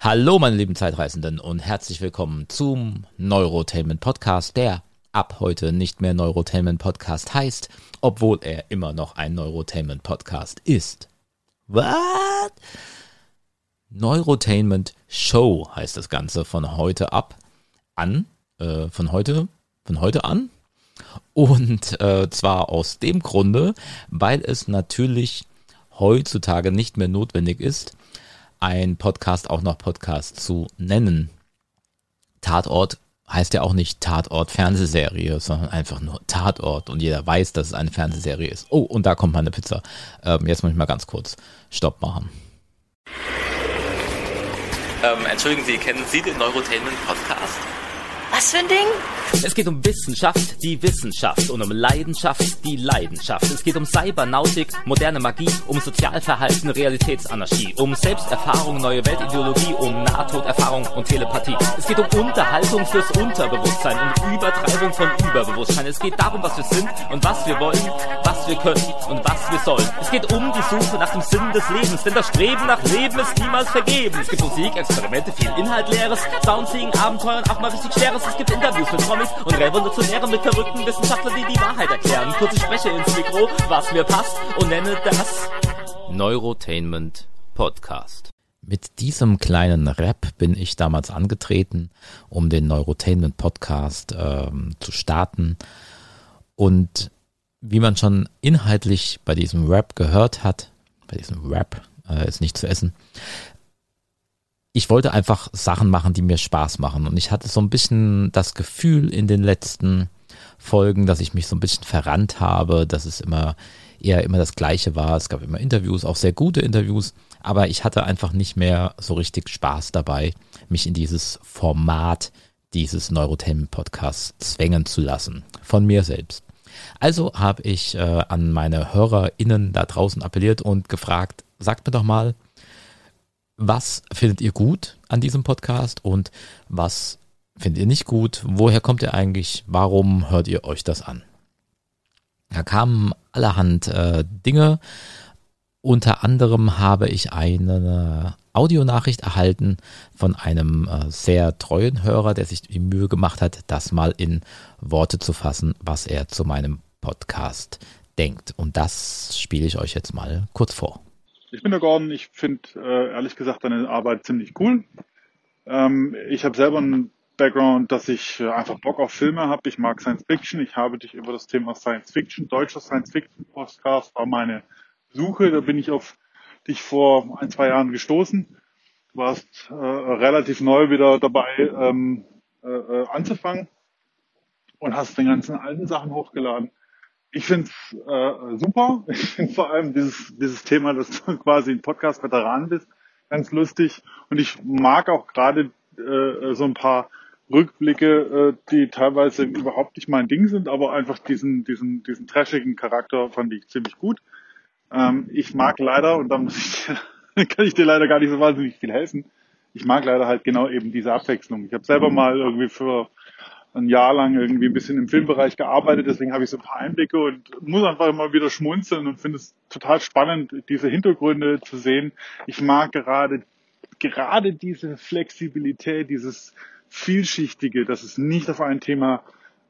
Hallo meine lieben Zeitreisenden und herzlich willkommen zum Neurotainment Podcast, der ab heute nicht mehr Neurotainment Podcast heißt, obwohl er immer noch ein Neurotainment Podcast ist. What? Neurotainment Show heißt das Ganze von heute ab an, äh, von heute, von heute an. Und äh, zwar aus dem Grunde, weil es natürlich heutzutage nicht mehr notwendig ist, ein Podcast auch noch Podcast zu nennen. Tatort heißt ja auch nicht Tatort Fernsehserie, sondern einfach nur Tatort und jeder weiß, dass es eine Fernsehserie ist. Oh, und da kommt meine Pizza. Ähm, jetzt muss ich mal ganz kurz Stopp machen. Ähm, entschuldigen Sie, kennen Sie den Neurotainment Podcast? Was für ein Ding? Es geht um Wissenschaft, die Wissenschaft und um Leidenschaft, die Leidenschaft. Es geht um Cybernautik, moderne Magie, um Sozialverhalten, Realitätsanarchie, um Selbsterfahrung, neue Weltideologie, um Nahtoderfahrung und Telepathie. Es geht um Unterhaltung fürs Unterbewusstsein und Übertreibung von Überbewusstsein. Es geht darum, was wir sind und was wir wollen, was wir können und was wir sollen. Es geht um die Suche nach dem Sinn des Lebens, denn das Streben nach Leben ist niemals vergeben. Es gibt Musik, Experimente, viel Inhalt, Leeres, Soundseeing, Abenteuer und auch mal richtig Schweres. Es gibt Interviews mit Promis und Revolutionäre mit verrückten Wissenschaftlern, die die Wahrheit erklären. Kurz ich spreche ins Mikro, was mir passt und nenne das Neurotainment Podcast. Mit diesem kleinen Rap bin ich damals angetreten, um den Neurotainment Podcast ähm, zu starten. Und wie man schon inhaltlich bei diesem Rap gehört hat, bei diesem Rap äh, ist nicht zu essen, ich wollte einfach Sachen machen, die mir Spaß machen. Und ich hatte so ein bisschen das Gefühl in den letzten Folgen, dass ich mich so ein bisschen verrannt habe, dass es immer eher immer das Gleiche war. Es gab immer Interviews, auch sehr gute Interviews, aber ich hatte einfach nicht mehr so richtig Spaß dabei, mich in dieses Format dieses Neurotainment Podcasts zwängen zu lassen. Von mir selbst. Also habe ich äh, an meine HörerInnen da draußen appelliert und gefragt, sagt mir doch mal, was findet ihr gut an diesem Podcast und was findet ihr nicht gut? Woher kommt ihr eigentlich? Warum hört ihr euch das an? Da kamen allerhand äh, Dinge. Unter anderem habe ich eine Audionachricht erhalten von einem äh, sehr treuen Hörer, der sich die Mühe gemacht hat, das mal in Worte zu fassen, was er zu meinem Podcast denkt. Und das spiele ich euch jetzt mal kurz vor. Ich bin der Gordon. Ich finde äh, ehrlich gesagt deine Arbeit ziemlich cool. Ähm, ich habe selber einen Background, dass ich äh, einfach Bock auf Filme habe. Ich mag Science Fiction. Ich habe dich über das Thema Science Fiction, deutscher Science Fiction Podcast war meine Suche. Da bin ich auf dich vor ein, zwei Jahren gestoßen. Du warst äh, relativ neu wieder dabei ähm, äh, äh anzufangen und hast den ganzen alten Sachen hochgeladen. Ich finde es äh, super. Ich finde vor allem dieses, dieses Thema, dass du quasi ein Podcast-Veteran bist, ganz lustig. Und ich mag auch gerade äh, so ein paar Rückblicke, äh, die teilweise überhaupt nicht mein Ding sind, aber einfach diesen, diesen, diesen trashigen Charakter fand ich ziemlich gut. Ähm, ich mag leider, und da muss ich kann ich dir leider gar nicht so wahnsinnig viel helfen, ich mag leider halt genau eben diese Abwechslung. Ich habe selber mal irgendwie für ein Jahr lang irgendwie ein bisschen im Filmbereich gearbeitet, deswegen habe ich so ein paar Einblicke und muss einfach immer wieder schmunzeln und finde es total spannend, diese Hintergründe zu sehen. Ich mag gerade, gerade diese Flexibilität, dieses Vielschichtige, dass es nicht auf ein Thema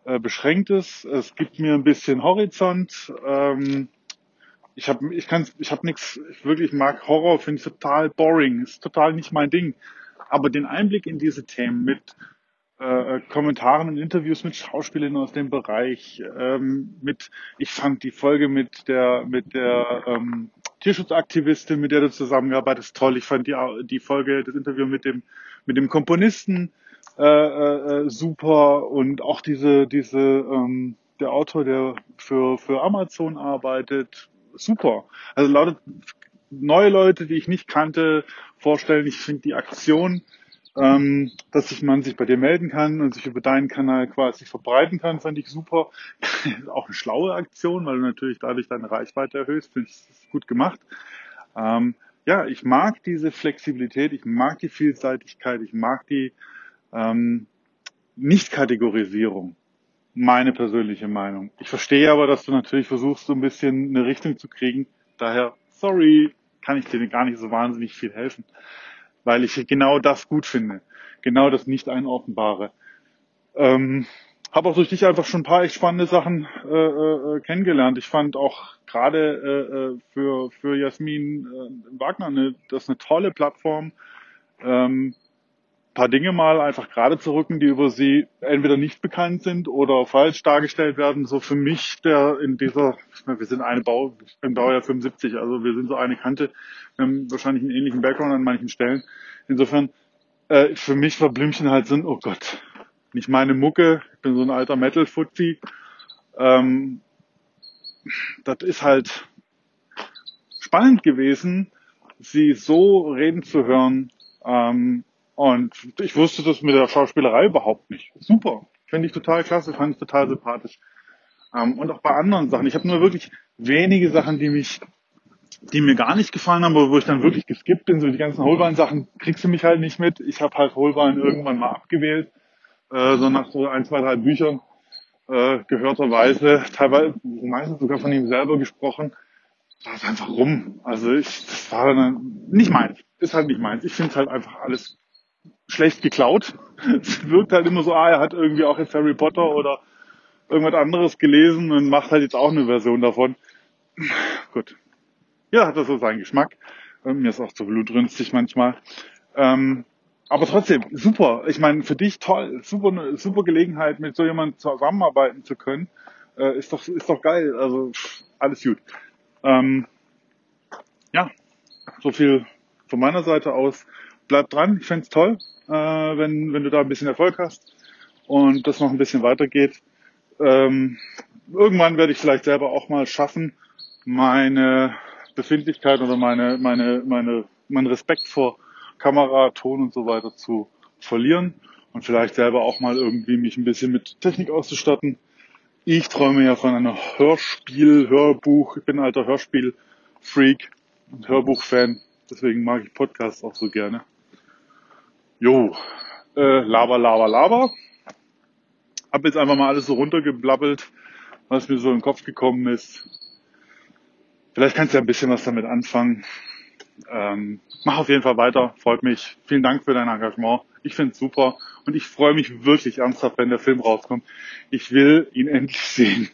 äh, beschränkt ist. Es gibt mir ein bisschen Horizont. Ähm, ich habe ich kann ich habe nichts ich wirklich mag Horror finde ich total boring ist total nicht mein Ding aber den Einblick in diese Themen mit äh, Kommentaren und Interviews mit Schauspielern aus dem Bereich, ähm, mit, ich fand die Folge mit der, mit der ähm, Tierschutzaktivistin, mit der du zusammengearbeitet hast, toll. Ich fand die, die Folge, das Interview mit dem, mit dem Komponisten äh, äh, äh, super und auch diese, diese, ähm, der Autor, der für, für Amazon arbeitet, super. Also lautet neue Leute, die ich nicht kannte, vorstellen. Ich finde die Aktion ähm, dass sich man sich bei dir melden kann und sich über deinen Kanal quasi verbreiten kann, fand ich super. auch eine schlaue Aktion, weil du natürlich dadurch deine Reichweite erhöhst, finde ich gut gemacht. Ähm, ja, ich mag diese Flexibilität, ich mag die Vielseitigkeit, ich mag die ähm, Nicht-Kategorisierung. Meine persönliche Meinung. Ich verstehe aber, dass du natürlich versuchst, so ein bisschen eine Richtung zu kriegen. Daher, sorry, kann ich dir gar nicht so wahnsinnig viel helfen weil ich genau das gut finde. Genau das nicht einordnbare. Ähm, habe auch durch dich einfach schon ein paar echt spannende Sachen äh, äh, kennengelernt. Ich fand auch gerade äh, äh, für, für Jasmin äh, Wagner eine, das eine tolle Plattform, ähm, paar Dinge mal einfach gerade zu rücken, die über sie entweder nicht bekannt sind oder falsch dargestellt werden. So für mich, der in dieser, ich meine, wir sind eine Bau, ich bin Baujahr 75, also wir sind so eine Kante, wir haben wahrscheinlich einen ähnlichen Background an manchen Stellen. Insofern, äh, für mich war Blümchen halt so ein, oh Gott, nicht meine Mucke, ich bin so ein alter Metal-Fuzzi. Ähm, das ist halt spannend gewesen, sie so reden zu hören. Ähm, und ich wusste das mit der Schauspielerei überhaupt nicht. Super. Finde ich total klasse, fand ich total sympathisch. Ähm, und auch bei anderen Sachen. Ich habe nur wirklich wenige Sachen, die mich, die mir gar nicht gefallen haben, wo ich dann wirklich geskippt bin. So die ganzen Holbein-Sachen kriegst du mich halt nicht mit. Ich habe halt Holbein irgendwann mal abgewählt äh, so nach so ein, zwei, drei Büchern äh, gehörterweise, teilweise meistens sogar von ihm selber gesprochen, war es einfach rum. Also ich, das war dann nicht meins. Ist halt nicht meins. Ich finde es halt einfach alles schlecht geklaut. Es wirkt halt immer so, ah, er hat irgendwie auch jetzt Harry Potter oder irgendwas anderes gelesen und macht halt jetzt auch eine Version davon. Gut. Ja, hat das so seinen Geschmack. Mir ist auch zu blutrünstig manchmal. Ähm, aber trotzdem, super. Ich meine, für dich toll. Super, super Gelegenheit, mit so jemandem zusammenarbeiten zu können. Äh, ist doch, ist doch geil. Also, alles gut. Ähm, ja, so viel von meiner Seite aus. Bleib dran. Ich fände toll, äh, wenn, wenn du da ein bisschen Erfolg hast und das noch ein bisschen weitergeht. Ähm, irgendwann werde ich vielleicht selber auch mal schaffen, meine Befindlichkeit oder meine, meine, meine, mein Respekt vor Kamera, Ton und so weiter zu verlieren und vielleicht selber auch mal irgendwie mich ein bisschen mit Technik auszustatten. Ich träume ja von einer Hörspiel, Hörbuch. Ich bin alter Hörspiel-Freak und Hörbuch-Fan. Deswegen mag ich Podcasts auch so gerne. Jo, äh, laber, laber, laber. Hab jetzt einfach mal alles so runtergeblabbelt, was mir so in den Kopf gekommen ist. Vielleicht kannst du ja ein bisschen was damit anfangen. Ähm, mach auf jeden Fall weiter, freut mich. Vielen Dank für dein Engagement. Ich finde es super und ich freue mich wirklich ernsthaft, wenn der Film rauskommt. Ich will ihn endlich sehen.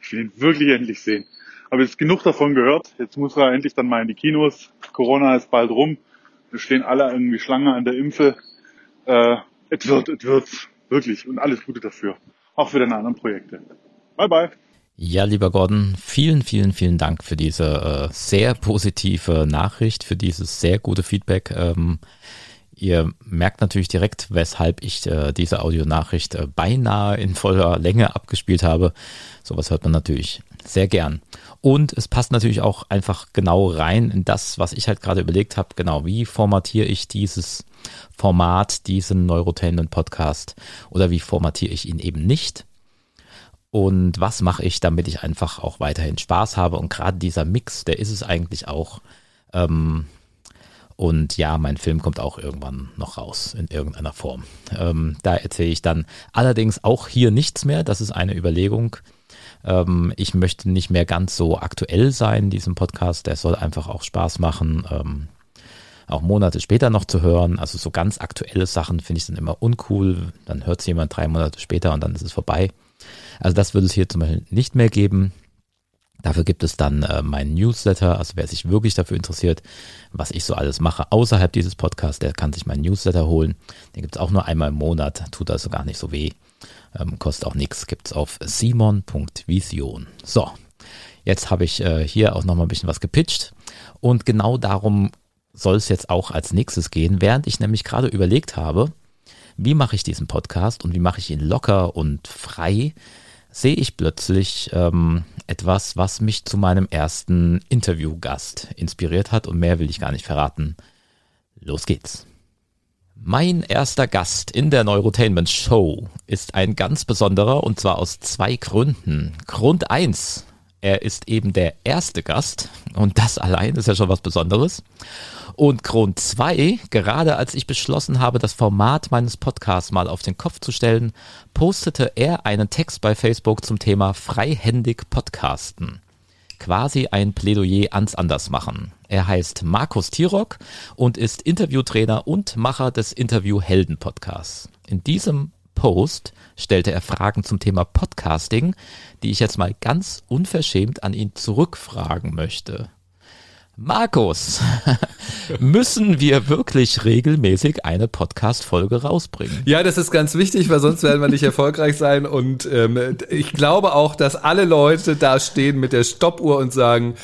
Ich will ihn wirklich endlich sehen. Habe jetzt genug davon gehört. Jetzt muss er endlich dann mal in die Kinos. Corona ist bald rum. Wir stehen alle irgendwie Schlange an der Impfe. Äh, es wird, es wird. Wirklich. Und alles Gute dafür. Auch für deine anderen Projekte. Bye bye. Ja, lieber Gordon, vielen, vielen, vielen Dank für diese äh, sehr positive Nachricht, für dieses sehr gute Feedback. Ähm, ihr merkt natürlich direkt, weshalb ich äh, diese Audionachricht äh, beinahe in voller Länge abgespielt habe. Sowas hört man natürlich sehr gern. Und es passt natürlich auch einfach genau rein in das, was ich halt gerade überlegt habe. Genau, wie formatiere ich dieses Format, diesen Neurotainment Podcast oder wie formatiere ich ihn eben nicht? und was mache ich, damit ich einfach auch weiterhin Spaß habe. Und gerade dieser Mix, der ist es eigentlich auch. Ähm, und ja, mein Film kommt auch irgendwann noch raus in irgendeiner Form. Ähm, da erzähle ich dann allerdings auch hier nichts mehr. Das ist eine Überlegung. Ähm, ich möchte nicht mehr ganz so aktuell sein in diesem Podcast. Der soll einfach auch Spaß machen. Ähm, auch Monate später noch zu hören. Also so ganz aktuelle Sachen finde ich dann immer uncool. Dann hört es jemand drei Monate später und dann ist es vorbei. Also das würde es hier zum Beispiel nicht mehr geben. Dafür gibt es dann äh, meinen Newsletter. Also wer sich wirklich dafür interessiert, was ich so alles mache außerhalb dieses Podcasts, der kann sich meinen Newsletter holen. Den gibt es auch nur einmal im Monat, tut also gar nicht so weh. Ähm, kostet auch nichts, gibt es auf simon.vision. So, jetzt habe ich äh, hier auch nochmal ein bisschen was gepitcht. Und genau darum soll es jetzt auch als nächstes gehen, während ich nämlich gerade überlegt habe, wie mache ich diesen Podcast und wie mache ich ihn locker und frei, sehe ich plötzlich ähm, etwas, was mich zu meinem ersten Interviewgast inspiriert hat und mehr will ich gar nicht verraten. Los geht's. Mein erster Gast in der Neurotainment Show ist ein ganz besonderer und zwar aus zwei Gründen. Grund eins: er ist eben der erste Gast und das allein ist ja schon was Besonderes. Und Grund zwei, gerade als ich beschlossen habe, das Format meines Podcasts mal auf den Kopf zu stellen, postete er einen Text bei Facebook zum Thema freihändig Podcasten. quasi ein Plädoyer ans Andersmachen. Er heißt Markus Tirock und ist Interviewtrainer und Macher des Interview Helden Podcasts. In diesem Post stellte er Fragen zum Thema Podcasting, die ich jetzt mal ganz unverschämt an ihn zurückfragen möchte. Markus, müssen wir wirklich regelmäßig eine Podcast-Folge rausbringen? Ja, das ist ganz wichtig, weil sonst werden wir nicht erfolgreich sein. Und ähm, ich glaube auch, dass alle Leute da stehen mit der Stoppuhr und sagen,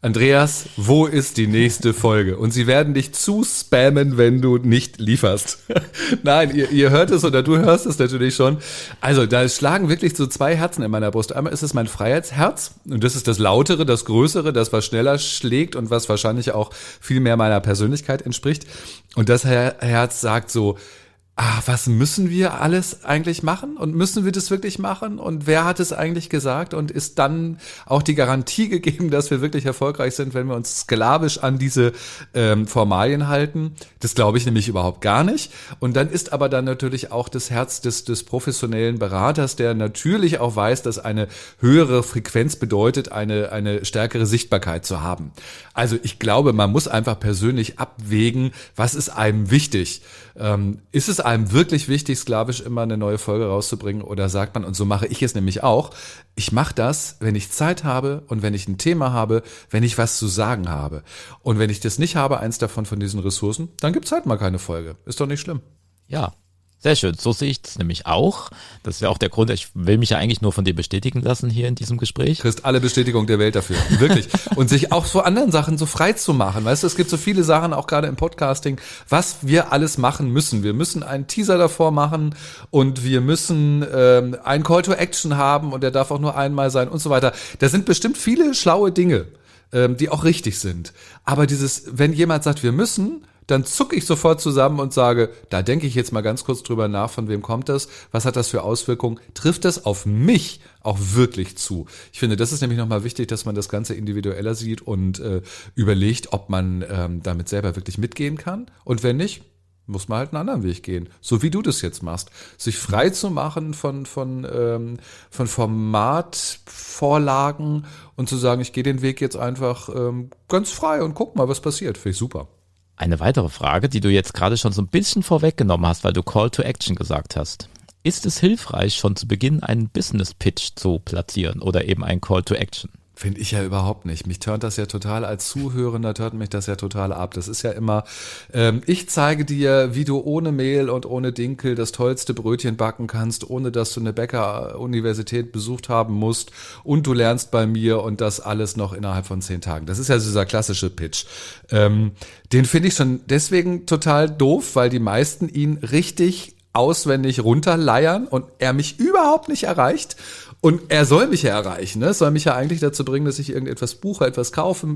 Andreas, wo ist die nächste Folge? Und sie werden dich zu spammen, wenn du nicht lieferst. Nein, ihr, ihr hört es oder du hörst es natürlich schon. Also, da schlagen wirklich so zwei Herzen in meiner Brust. Einmal ist es mein Freiheitsherz und das ist das lautere, das größere, das was schneller schlägt und was wahrscheinlich auch viel mehr meiner Persönlichkeit entspricht. Und das Herz sagt so, ah, was müssen wir alles eigentlich machen und müssen wir das wirklich machen und wer hat es eigentlich gesagt und ist dann auch die Garantie gegeben, dass wir wirklich erfolgreich sind, wenn wir uns sklavisch an diese ähm, Formalien halten? Das glaube ich nämlich überhaupt gar nicht. Und dann ist aber dann natürlich auch das Herz des, des professionellen Beraters, der natürlich auch weiß, dass eine höhere Frequenz bedeutet, eine, eine stärkere Sichtbarkeit zu haben. Also ich glaube, man muss einfach persönlich abwägen, was ist einem wichtig. Ähm, ist es einem wirklich wichtig, sklavisch immer eine neue Folge rauszubringen? Oder sagt man, und so mache ich es nämlich auch, ich mache das, wenn ich Zeit habe und wenn ich ein Thema habe, wenn ich was zu sagen habe. Und wenn ich das nicht habe, eins davon von diesen Ressourcen, dann gibt's halt mal keine Folge. Ist doch nicht schlimm. Ja, sehr schön, so sehe ich es nämlich auch. Das ist ja auch der Grund, ich will mich ja eigentlich nur von dir bestätigen lassen hier in diesem Gespräch. Kriegst alle Bestätigung der Welt dafür, wirklich. Und sich auch vor anderen Sachen so frei zu machen. Weißt du, es gibt so viele Sachen, auch gerade im Podcasting, was wir alles machen müssen. Wir müssen einen Teaser davor machen und wir müssen ähm, einen Call to Action haben und der darf auch nur einmal sein und so weiter. Da sind bestimmt viele schlaue Dinge, ähm, die auch richtig sind. Aber dieses, wenn jemand sagt, wir müssen, dann zucke ich sofort zusammen und sage, da denke ich jetzt mal ganz kurz drüber nach, von wem kommt das, was hat das für Auswirkungen, trifft das auf mich auch wirklich zu? Ich finde, das ist nämlich nochmal wichtig, dass man das Ganze individueller sieht und äh, überlegt, ob man ähm, damit selber wirklich mitgehen kann und wenn nicht, muss man halt einen anderen Weg gehen, so wie du das jetzt machst, sich frei zu machen von von ähm, von Formatvorlagen und zu sagen, ich gehe den Weg jetzt einfach ähm, ganz frei und guck mal, was passiert. Finde ich super. Eine weitere Frage, die du jetzt gerade schon so ein bisschen vorweggenommen hast, weil du Call to Action gesagt hast. Ist es hilfreich, schon zu Beginn einen Business Pitch zu platzieren oder eben ein Call to Action? Finde ich ja überhaupt nicht. Mich turnt das ja total als Zuhörender, turnt mich das ja total ab. Das ist ja immer, ähm, ich zeige dir, wie du ohne Mehl und ohne Dinkel das tollste Brötchen backen kannst, ohne dass du eine Bäckeruniversität besucht haben musst und du lernst bei mir und das alles noch innerhalb von zehn Tagen. Das ist ja dieser klassische Pitch. Ähm, den finde ich schon deswegen total doof, weil die meisten ihn richtig auswendig runterleiern und er mich überhaupt nicht erreicht und er soll mich ja erreichen, ne? soll mich ja eigentlich dazu bringen, dass ich irgendetwas buche, etwas kaufe,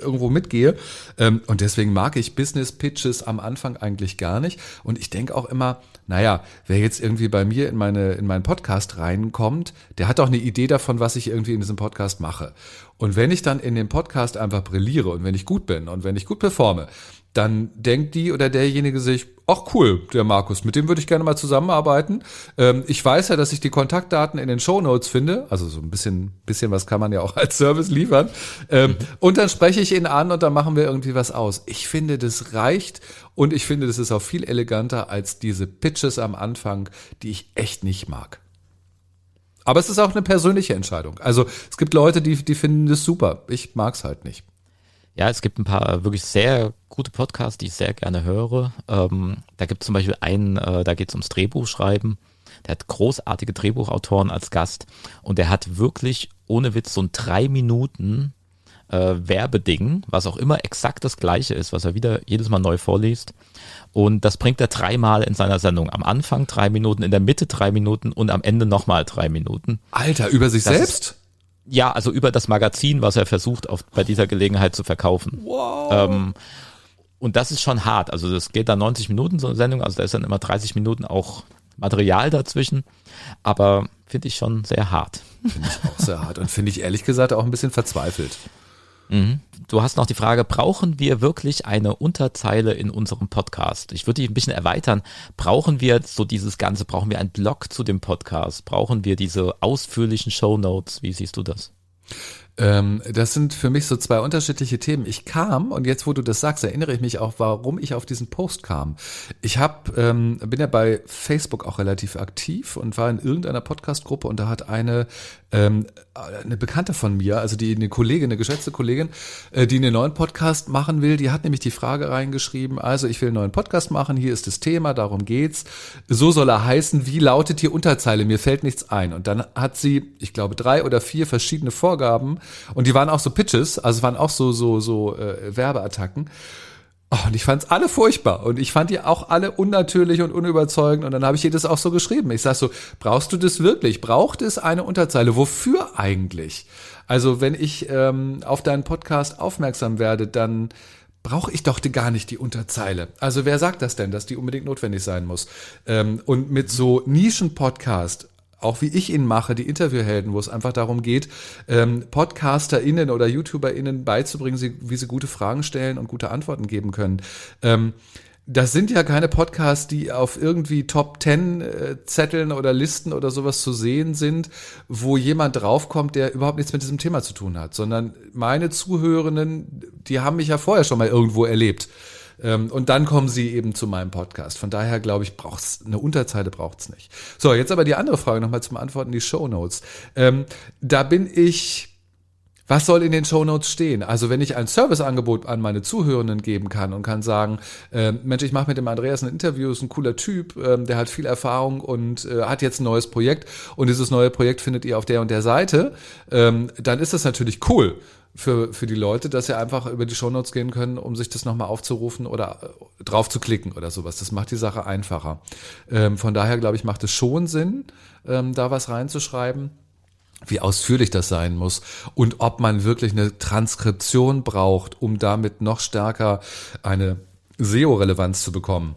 irgendwo mitgehe. Ähm, und deswegen mag ich Business Pitches am Anfang eigentlich gar nicht. Und ich denke auch immer, naja, wer jetzt irgendwie bei mir in meine, in meinen Podcast reinkommt, der hat auch eine Idee davon, was ich irgendwie in diesem Podcast mache. Und wenn ich dann in dem Podcast einfach brilliere und wenn ich gut bin und wenn ich gut performe, dann denkt die oder derjenige sich, ach cool, der Markus, mit dem würde ich gerne mal zusammenarbeiten. Ähm, ich weiß ja, dass ich die Kontaktdaten in den Show Notes finde, also so ein bisschen, bisschen was kann man ja auch als Service liefern. Ähm, mhm. Und dann spreche ich ihn an und dann machen wir irgendwie was aus. Ich finde, das reicht und ich finde, das ist auch viel eleganter als diese Pitches am Anfang, die ich echt nicht mag. Aber es ist auch eine persönliche Entscheidung. Also es gibt Leute, die, die finden das super. Ich mag's halt nicht. Ja, es gibt ein paar wirklich sehr gute Podcasts, die ich sehr gerne höre. Ähm, da gibt es zum Beispiel einen, äh, da geht es ums Drehbuchschreiben. Der hat großartige Drehbuchautoren als Gast und der hat wirklich ohne Witz so ein drei Minuten äh, Werbeding, was auch immer exakt das gleiche ist, was er wieder jedes Mal neu vorliest. Und das bringt er dreimal in seiner Sendung. Am Anfang drei Minuten, in der Mitte drei Minuten und am Ende nochmal drei Minuten. Alter, über sich das selbst? Ist, ja, also über das Magazin, was er versucht, auf, bei dieser Gelegenheit zu verkaufen. Wow. Ähm, und das ist schon hart. Also das geht dann 90 Minuten so eine Sendung, also da ist dann immer 30 Minuten auch Material dazwischen. Aber finde ich schon sehr hart. Finde ich auch sehr hart und finde ich ehrlich gesagt auch ein bisschen verzweifelt. Mhm. Du hast noch die Frage, brauchen wir wirklich eine Unterzeile in unserem Podcast? Ich würde die ein bisschen erweitern. Brauchen wir so dieses Ganze, brauchen wir einen Blog zu dem Podcast? Brauchen wir diese ausführlichen Show Notes? Wie siehst du das? Ähm, das sind für mich so zwei unterschiedliche Themen. Ich kam, und jetzt, wo du das sagst, erinnere ich mich auch, warum ich auf diesen Post kam. Ich hab, ähm, bin ja bei Facebook auch relativ aktiv und war in irgendeiner Podcast-Gruppe und da hat eine ähm, eine Bekannte von mir, also die eine Kollegin, eine geschätzte Kollegin, äh, die einen neuen Podcast machen will, die hat nämlich die Frage reingeschrieben, also ich will einen neuen Podcast machen, hier ist das Thema, darum geht's. So soll er heißen, wie lautet die Unterzeile? Mir fällt nichts ein. Und dann hat sie, ich glaube, drei oder vier verschiedene Vorgaben und die waren auch so Pitches, also waren auch so, so, so äh, Werbeattacken. Oh, und ich fand's alle furchtbar und ich fand die auch alle unnatürlich und unüberzeugend und dann habe ich ihr das auch so geschrieben. Ich sag so, brauchst du das wirklich? Braucht es eine Unterzeile? Wofür eigentlich? Also wenn ich ähm, auf deinen Podcast aufmerksam werde, dann brauche ich doch gar nicht die Unterzeile. Also wer sagt das denn, dass die unbedingt notwendig sein muss? Ähm, und mit so Nischen-Podcast auch wie ich ihn mache, die Interviewhelden, wo es einfach darum geht, ähm, PodcasterInnen oder YouTuberInnen beizubringen, wie sie gute Fragen stellen und gute Antworten geben können. Ähm, das sind ja keine Podcasts, die auf irgendwie Top Ten äh, Zetteln oder Listen oder sowas zu sehen sind, wo jemand draufkommt, der überhaupt nichts mit diesem Thema zu tun hat, sondern meine Zuhörenden, die haben mich ja vorher schon mal irgendwo erlebt. Ähm, und dann kommen sie eben zu meinem Podcast. Von daher glaube ich, braucht's eine Unterzeile braucht's nicht. So, jetzt aber die andere Frage nochmal zum Antworten, die Show Notes. Ähm, da bin ich was soll in den Show Notes stehen? Also wenn ich ein Serviceangebot an meine Zuhörenden geben kann und kann sagen, äh, Mensch, ich mache mit dem Andreas ein Interview, ist ein cooler Typ, äh, der hat viel Erfahrung und äh, hat jetzt ein neues Projekt und dieses neue Projekt findet ihr auf der und der Seite, ähm, dann ist das natürlich cool für, für die Leute, dass sie einfach über die Shownotes gehen können, um sich das nochmal aufzurufen oder äh, drauf zu klicken oder sowas. Das macht die Sache einfacher. Ähm, von daher, glaube ich, macht es schon Sinn, ähm, da was reinzuschreiben wie ausführlich das sein muss und ob man wirklich eine Transkription braucht, um damit noch stärker eine SEO-Relevanz zu bekommen.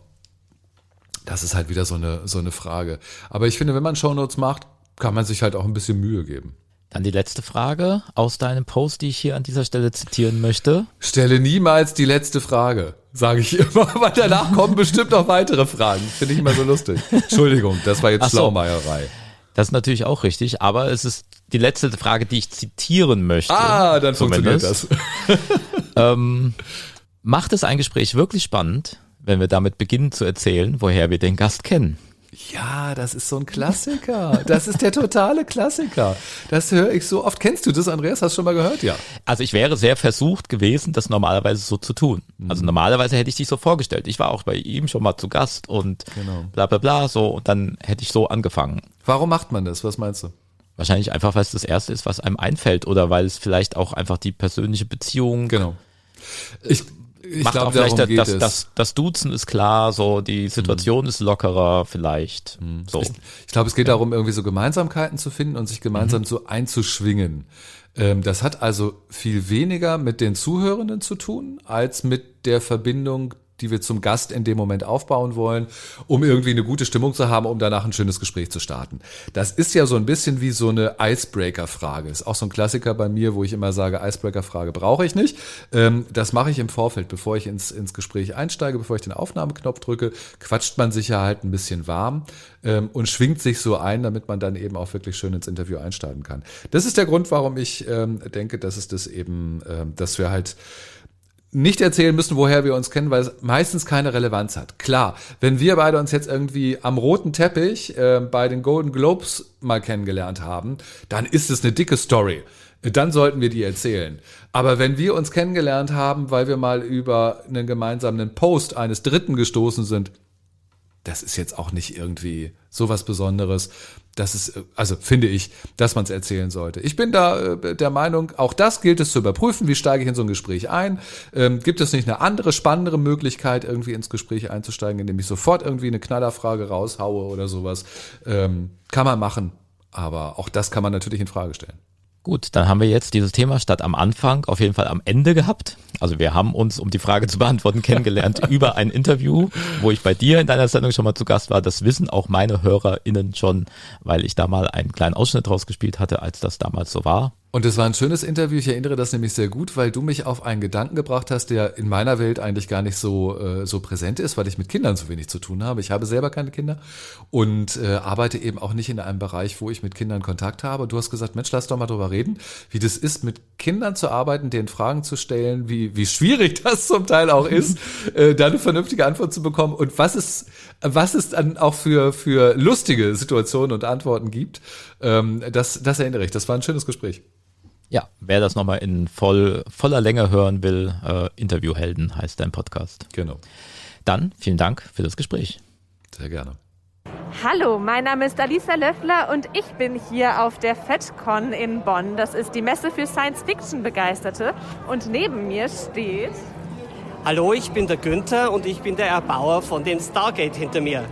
Das ist halt wieder so eine, so eine Frage. Aber ich finde, wenn man Shownotes macht, kann man sich halt auch ein bisschen Mühe geben. Dann die letzte Frage aus deinem Post, die ich hier an dieser Stelle zitieren möchte. Stelle niemals die letzte Frage, sage ich immer, weil danach kommen bestimmt noch weitere Fragen. Finde ich immer so lustig. Entschuldigung, das war jetzt so. Schlaumeierei. Das ist natürlich auch richtig, aber es ist die letzte Frage, die ich zitieren möchte. Ah, dann zumindest. funktioniert das. ähm, macht es ein Gespräch wirklich spannend, wenn wir damit beginnen zu erzählen, woher wir den Gast kennen? Ja, das ist so ein Klassiker. Das ist der totale Klassiker. Das höre ich so oft. Kennst du das, Andreas? Hast du schon mal gehört? Ja. Also ich wäre sehr versucht gewesen, das normalerweise so zu tun. Also mhm. normalerweise hätte ich dich so vorgestellt. Ich war auch bei ihm schon mal zu Gast und genau. bla bla bla so und dann hätte ich so angefangen. Warum macht man das? Was meinst du? Wahrscheinlich einfach, weil es das erste ist, was einem einfällt oder weil es vielleicht auch einfach die persönliche Beziehung Genau. Ich, ich macht glaub, auch vielleicht das, das, das, das, Duzen ist klar, so die Situation mhm. ist lockerer vielleicht. Mhm. So. Ich, ich glaube, es geht ja. darum, irgendwie so Gemeinsamkeiten zu finden und sich gemeinsam mhm. so einzuschwingen. Ähm, das hat also viel weniger mit den Zuhörenden zu tun, als mit der Verbindung die wir zum Gast in dem Moment aufbauen wollen, um irgendwie eine gute Stimmung zu haben, um danach ein schönes Gespräch zu starten. Das ist ja so ein bisschen wie so eine Icebreaker-Frage. Ist auch so ein Klassiker bei mir, wo ich immer sage, Icebreaker-Frage brauche ich nicht. Ähm, das mache ich im Vorfeld, bevor ich ins, ins Gespräch einsteige, bevor ich den Aufnahmeknopf drücke, quatscht man sich ja halt ein bisschen warm ähm, und schwingt sich so ein, damit man dann eben auch wirklich schön ins Interview einsteigen kann. Das ist der Grund, warum ich ähm, denke, dass es das eben, dass wir halt nicht erzählen müssen, woher wir uns kennen, weil es meistens keine Relevanz hat. Klar, wenn wir beide uns jetzt irgendwie am roten Teppich äh, bei den Golden Globes mal kennengelernt haben, dann ist es eine dicke Story. Dann sollten wir die erzählen. Aber wenn wir uns kennengelernt haben, weil wir mal über einen gemeinsamen Post eines Dritten gestoßen sind, das ist jetzt auch nicht irgendwie sowas Besonderes. Das ist, also finde ich, dass man es erzählen sollte. Ich bin da äh, der Meinung, auch das gilt es zu überprüfen. Wie steige ich in so ein Gespräch ein? Ähm, gibt es nicht eine andere, spannendere Möglichkeit, irgendwie ins Gespräch einzusteigen, indem ich sofort irgendwie eine Knallerfrage raushaue oder sowas? Ähm, kann man machen. Aber auch das kann man natürlich in Frage stellen. Gut, dann haben wir jetzt dieses Thema statt am Anfang auf jeden Fall am Ende gehabt. Also wir haben uns, um die Frage zu beantworten, kennengelernt über ein Interview, wo ich bei dir in deiner Sendung schon mal zu Gast war. Das wissen auch meine HörerInnen schon, weil ich da mal einen kleinen Ausschnitt rausgespielt hatte, als das damals so war. Und es war ein schönes Interview. Ich erinnere das nämlich sehr gut, weil du mich auf einen Gedanken gebracht hast, der in meiner Welt eigentlich gar nicht so, äh, so präsent ist, weil ich mit Kindern so wenig zu tun habe. Ich habe selber keine Kinder und äh, arbeite eben auch nicht in einem Bereich, wo ich mit Kindern Kontakt habe. Du hast gesagt, Mensch, lass doch mal drüber reden, wie das ist, mit Kindern zu arbeiten, denen Fragen zu stellen, wie, wie schwierig das zum Teil auch ist, äh, da eine vernünftige Antwort zu bekommen und was es, was es dann auch für, für lustige Situationen und Antworten gibt. Ähm, das, das erinnere ich. Das war ein schönes Gespräch. Ja, wer das nochmal in voll, voller Länge hören will, äh, Interviewhelden heißt dein Podcast. Genau. Dann vielen Dank für das Gespräch. Sehr gerne. Hallo, mein Name ist Alisa Löffler und ich bin hier auf der FedCon in Bonn. Das ist die Messe für Science-Fiction-Begeisterte. Und neben mir steht... Hallo, ich bin der Günther und ich bin der Erbauer von dem Stargate hinter mir.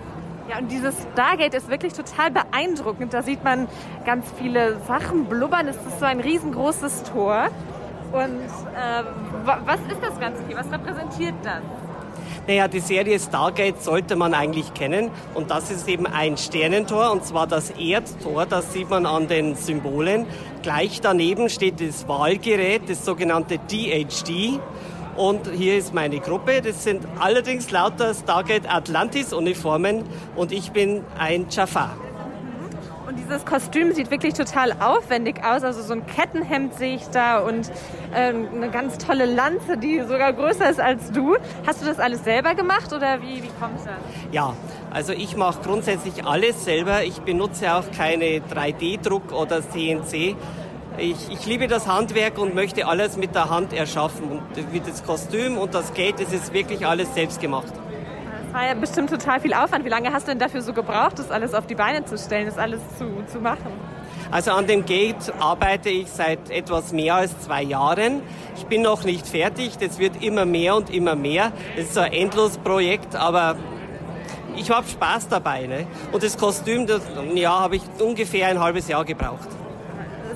Ja, und dieses Stargate ist wirklich total beeindruckend. Da sieht man ganz viele Sachen blubbern. Es ist so ein riesengroßes Tor. Und äh, was ist das Ganze hier? Was repräsentiert das? Naja, die Serie Stargate sollte man eigentlich kennen. Und das ist eben ein Sternentor, und zwar das Erdtor. Das sieht man an den Symbolen. Gleich daneben steht das Wahlgerät, das sogenannte DHD. Und hier ist meine Gruppe. Das sind allerdings lauter Stargate Atlantis Uniformen und ich bin ein Jafar. Und dieses Kostüm sieht wirklich total aufwendig aus. Also so ein Kettenhemd sehe ich da und äh, eine ganz tolle Lanze, die sogar größer ist als du. Hast du das alles selber gemacht oder wie, wie kommt das? Ja, also ich mache grundsätzlich alles selber. Ich benutze auch keine 3D-Druck oder CNC. Ich, ich, liebe das Handwerk und möchte alles mit der Hand erschaffen. Und wie das Kostüm und das Gate, das ist wirklich alles selbst gemacht. Das war ja bestimmt total viel Aufwand. Wie lange hast du denn dafür so gebraucht, das alles auf die Beine zu stellen, das alles zu, zu machen? Also an dem Gate arbeite ich seit etwas mehr als zwei Jahren. Ich bin noch nicht fertig, das wird immer mehr und immer mehr. Es ist so ein Endlosprojekt, aber ich habe Spaß dabei. Ne? Und das Kostüm, das ja, habe ich ungefähr ein halbes Jahr gebraucht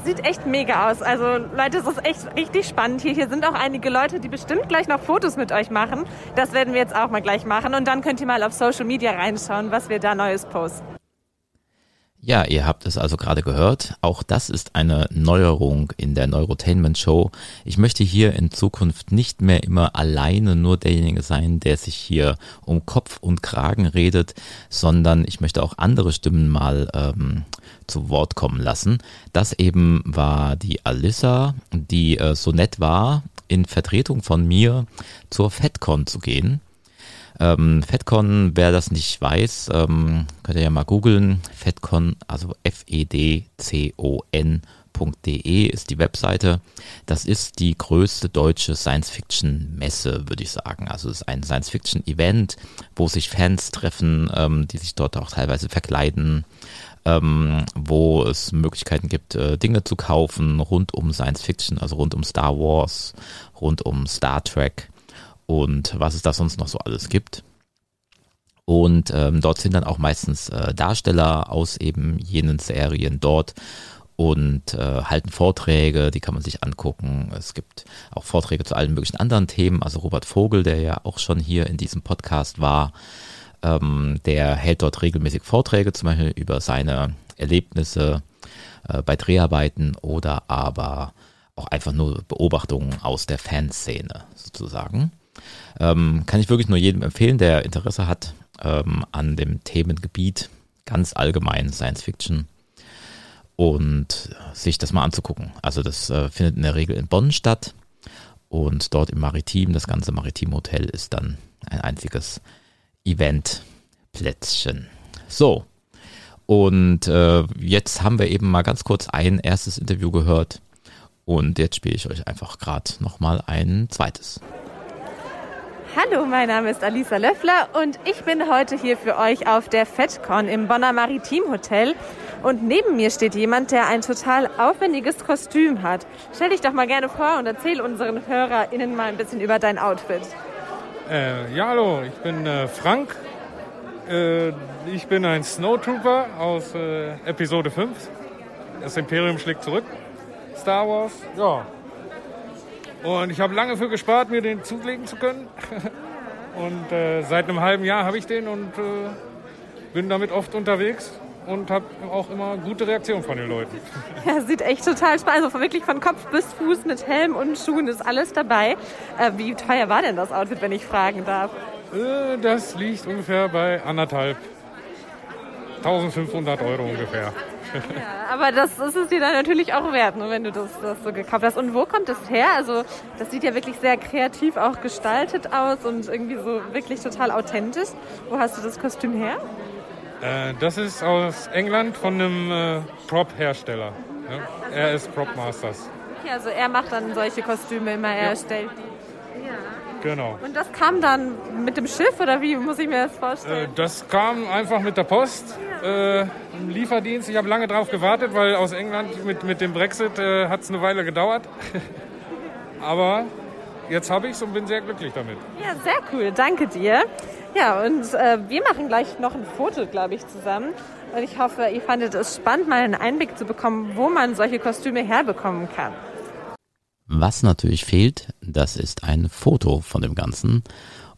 sieht echt mega aus. Also Leute, es ist echt richtig spannend hier. Hier sind auch einige Leute, die bestimmt gleich noch Fotos mit euch machen. Das werden wir jetzt auch mal gleich machen. Und dann könnt ihr mal auf Social Media reinschauen, was wir da Neues posten. Ja, ihr habt es also gerade gehört. Auch das ist eine Neuerung in der Neurotainment Show. Ich möchte hier in Zukunft nicht mehr immer alleine nur derjenige sein, der sich hier um Kopf und Kragen redet, sondern ich möchte auch andere Stimmen mal ähm, zu Wort kommen lassen. Das eben war die Alissa, die äh, so nett war, in Vertretung von mir zur FedCon zu gehen. Ähm, FedCon, wer das nicht weiß, ähm, könnt ihr ja mal googeln. FedCon, also F-E-D-C-O-N.de ist die Webseite. Das ist die größte deutsche Science-Fiction-Messe, würde ich sagen. Also es ist ein Science-Fiction-Event, wo sich Fans treffen, ähm, die sich dort auch teilweise verkleiden. Ähm, wo es Möglichkeiten gibt, äh, Dinge zu kaufen rund um Science Fiction, also rund um Star Wars, rund um Star Trek und was es da sonst noch so alles gibt. Und ähm, dort sind dann auch meistens äh, Darsteller aus eben jenen Serien dort und äh, halten Vorträge, die kann man sich angucken. Es gibt auch Vorträge zu allen möglichen anderen Themen. Also Robert Vogel, der ja auch schon hier in diesem Podcast war, ähm, der hält dort regelmäßig Vorträge, zum Beispiel über seine Erlebnisse äh, bei Dreharbeiten oder aber auch einfach nur Beobachtungen aus der Fanszene sozusagen. Ähm, kann ich wirklich nur jedem empfehlen, der Interesse hat ähm, an dem Themengebiet, ganz allgemein Science Fiction und sich das mal anzugucken. Also das äh, findet in der Regel in Bonn statt und dort im Maritim, das ganze Maritim Hotel ist dann ein einziges Eventplätzchen. So, und äh, jetzt haben wir eben mal ganz kurz ein erstes Interview gehört und jetzt spiele ich euch einfach gerade nochmal ein zweites. Hallo, mein Name ist Alisa Löffler und ich bin heute hier für euch auf der FedCon im Bonner Maritim Hotel. Und neben mir steht jemand, der ein total aufwendiges Kostüm hat. Stell dich doch mal gerne vor und erzähl unseren HörerInnen mal ein bisschen über dein Outfit. Äh, ja, hallo, ich bin äh, Frank. Äh, ich bin ein Snowtrooper aus äh, Episode 5. Das Imperium schlägt zurück. Star Wars. Ja, und ich habe lange für gespart, mir den zulegen zu können. Und äh, seit einem halben Jahr habe ich den und äh, bin damit oft unterwegs. und habe auch immer gute Reaktionen von den Leuten. Ja, sieht echt total spannend. Also wirklich von Kopf bis Fuß mit Helm und Schuhen ist alles dabei. Äh, wie teuer war denn das Outfit, wenn ich fragen darf? Äh, das liegt ungefähr bei anderthalb 1500 Euro ungefähr. Ja, aber das ist es dir dann natürlich auch wert, ne, wenn du das, das so gekauft hast. Und wo kommt das her? Also das sieht ja wirklich sehr kreativ auch gestaltet aus und irgendwie so wirklich total authentisch. Wo hast du das Kostüm her? Äh, das ist aus England von einem äh, Prop-Hersteller. Ja? Er ist Prop Masters. Okay, also er macht dann solche Kostüme immer, er erstellt die. Genau. Und das kam dann mit dem Schiff oder wie muss ich mir das Äh, vorstellen? das kam einfach mit der Post. Äh, im Lieferdienst. Ich habe lange drauf gewartet, weil aus England mit, mit dem Brexit äh, hat es eine Weile gedauert. Aber jetzt habe ich es und bin sehr glücklich damit. Ja, sehr cool, danke dir. Ja, und äh, wir machen gleich noch ein Foto, glaube ich, zusammen. Und ich hoffe, ihr fandet es spannend, mal einen Einblick zu bekommen, wo man solche Kostüme herbekommen kann. Was natürlich fehlt, das ist ein Foto von dem Ganzen.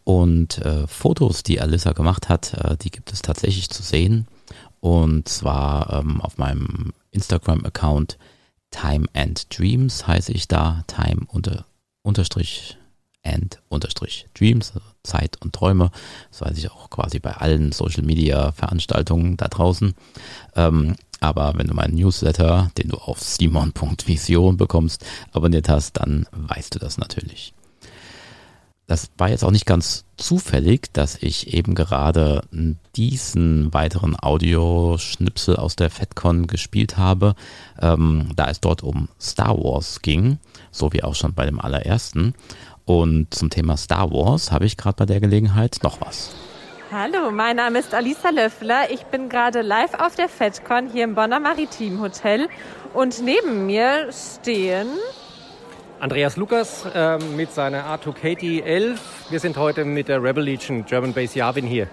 Und äh, Fotos, die Alyssa gemacht hat, äh, die gibt es tatsächlich zu sehen. Und zwar ähm, auf meinem Instagram-Account Time and Dreams heiße ich da. Time unter, unterstrich and unterstrich Dreams, also Zeit und Träume. Das weiß ich auch quasi bei allen Social Media Veranstaltungen da draußen. Ähm, aber wenn du meinen Newsletter, den du auf simon.vision bekommst, abonniert hast, dann weißt du das natürlich. Das war jetzt auch nicht ganz zufällig, dass ich eben gerade diesen weiteren Audioschnipsel aus der FedCon gespielt habe, ähm, da es dort um Star Wars ging, so wie auch schon bei dem allerersten. Und zum Thema Star Wars habe ich gerade bei der Gelegenheit noch was. Hallo, mein Name ist Alisa Löffler. Ich bin gerade live auf der FedCon hier im Bonner Maritim Hotel. Und neben mir stehen Andreas Lukas äh, mit seiner R2KT 11. Wir sind heute mit der Rebel Legion German Base Yavin hier.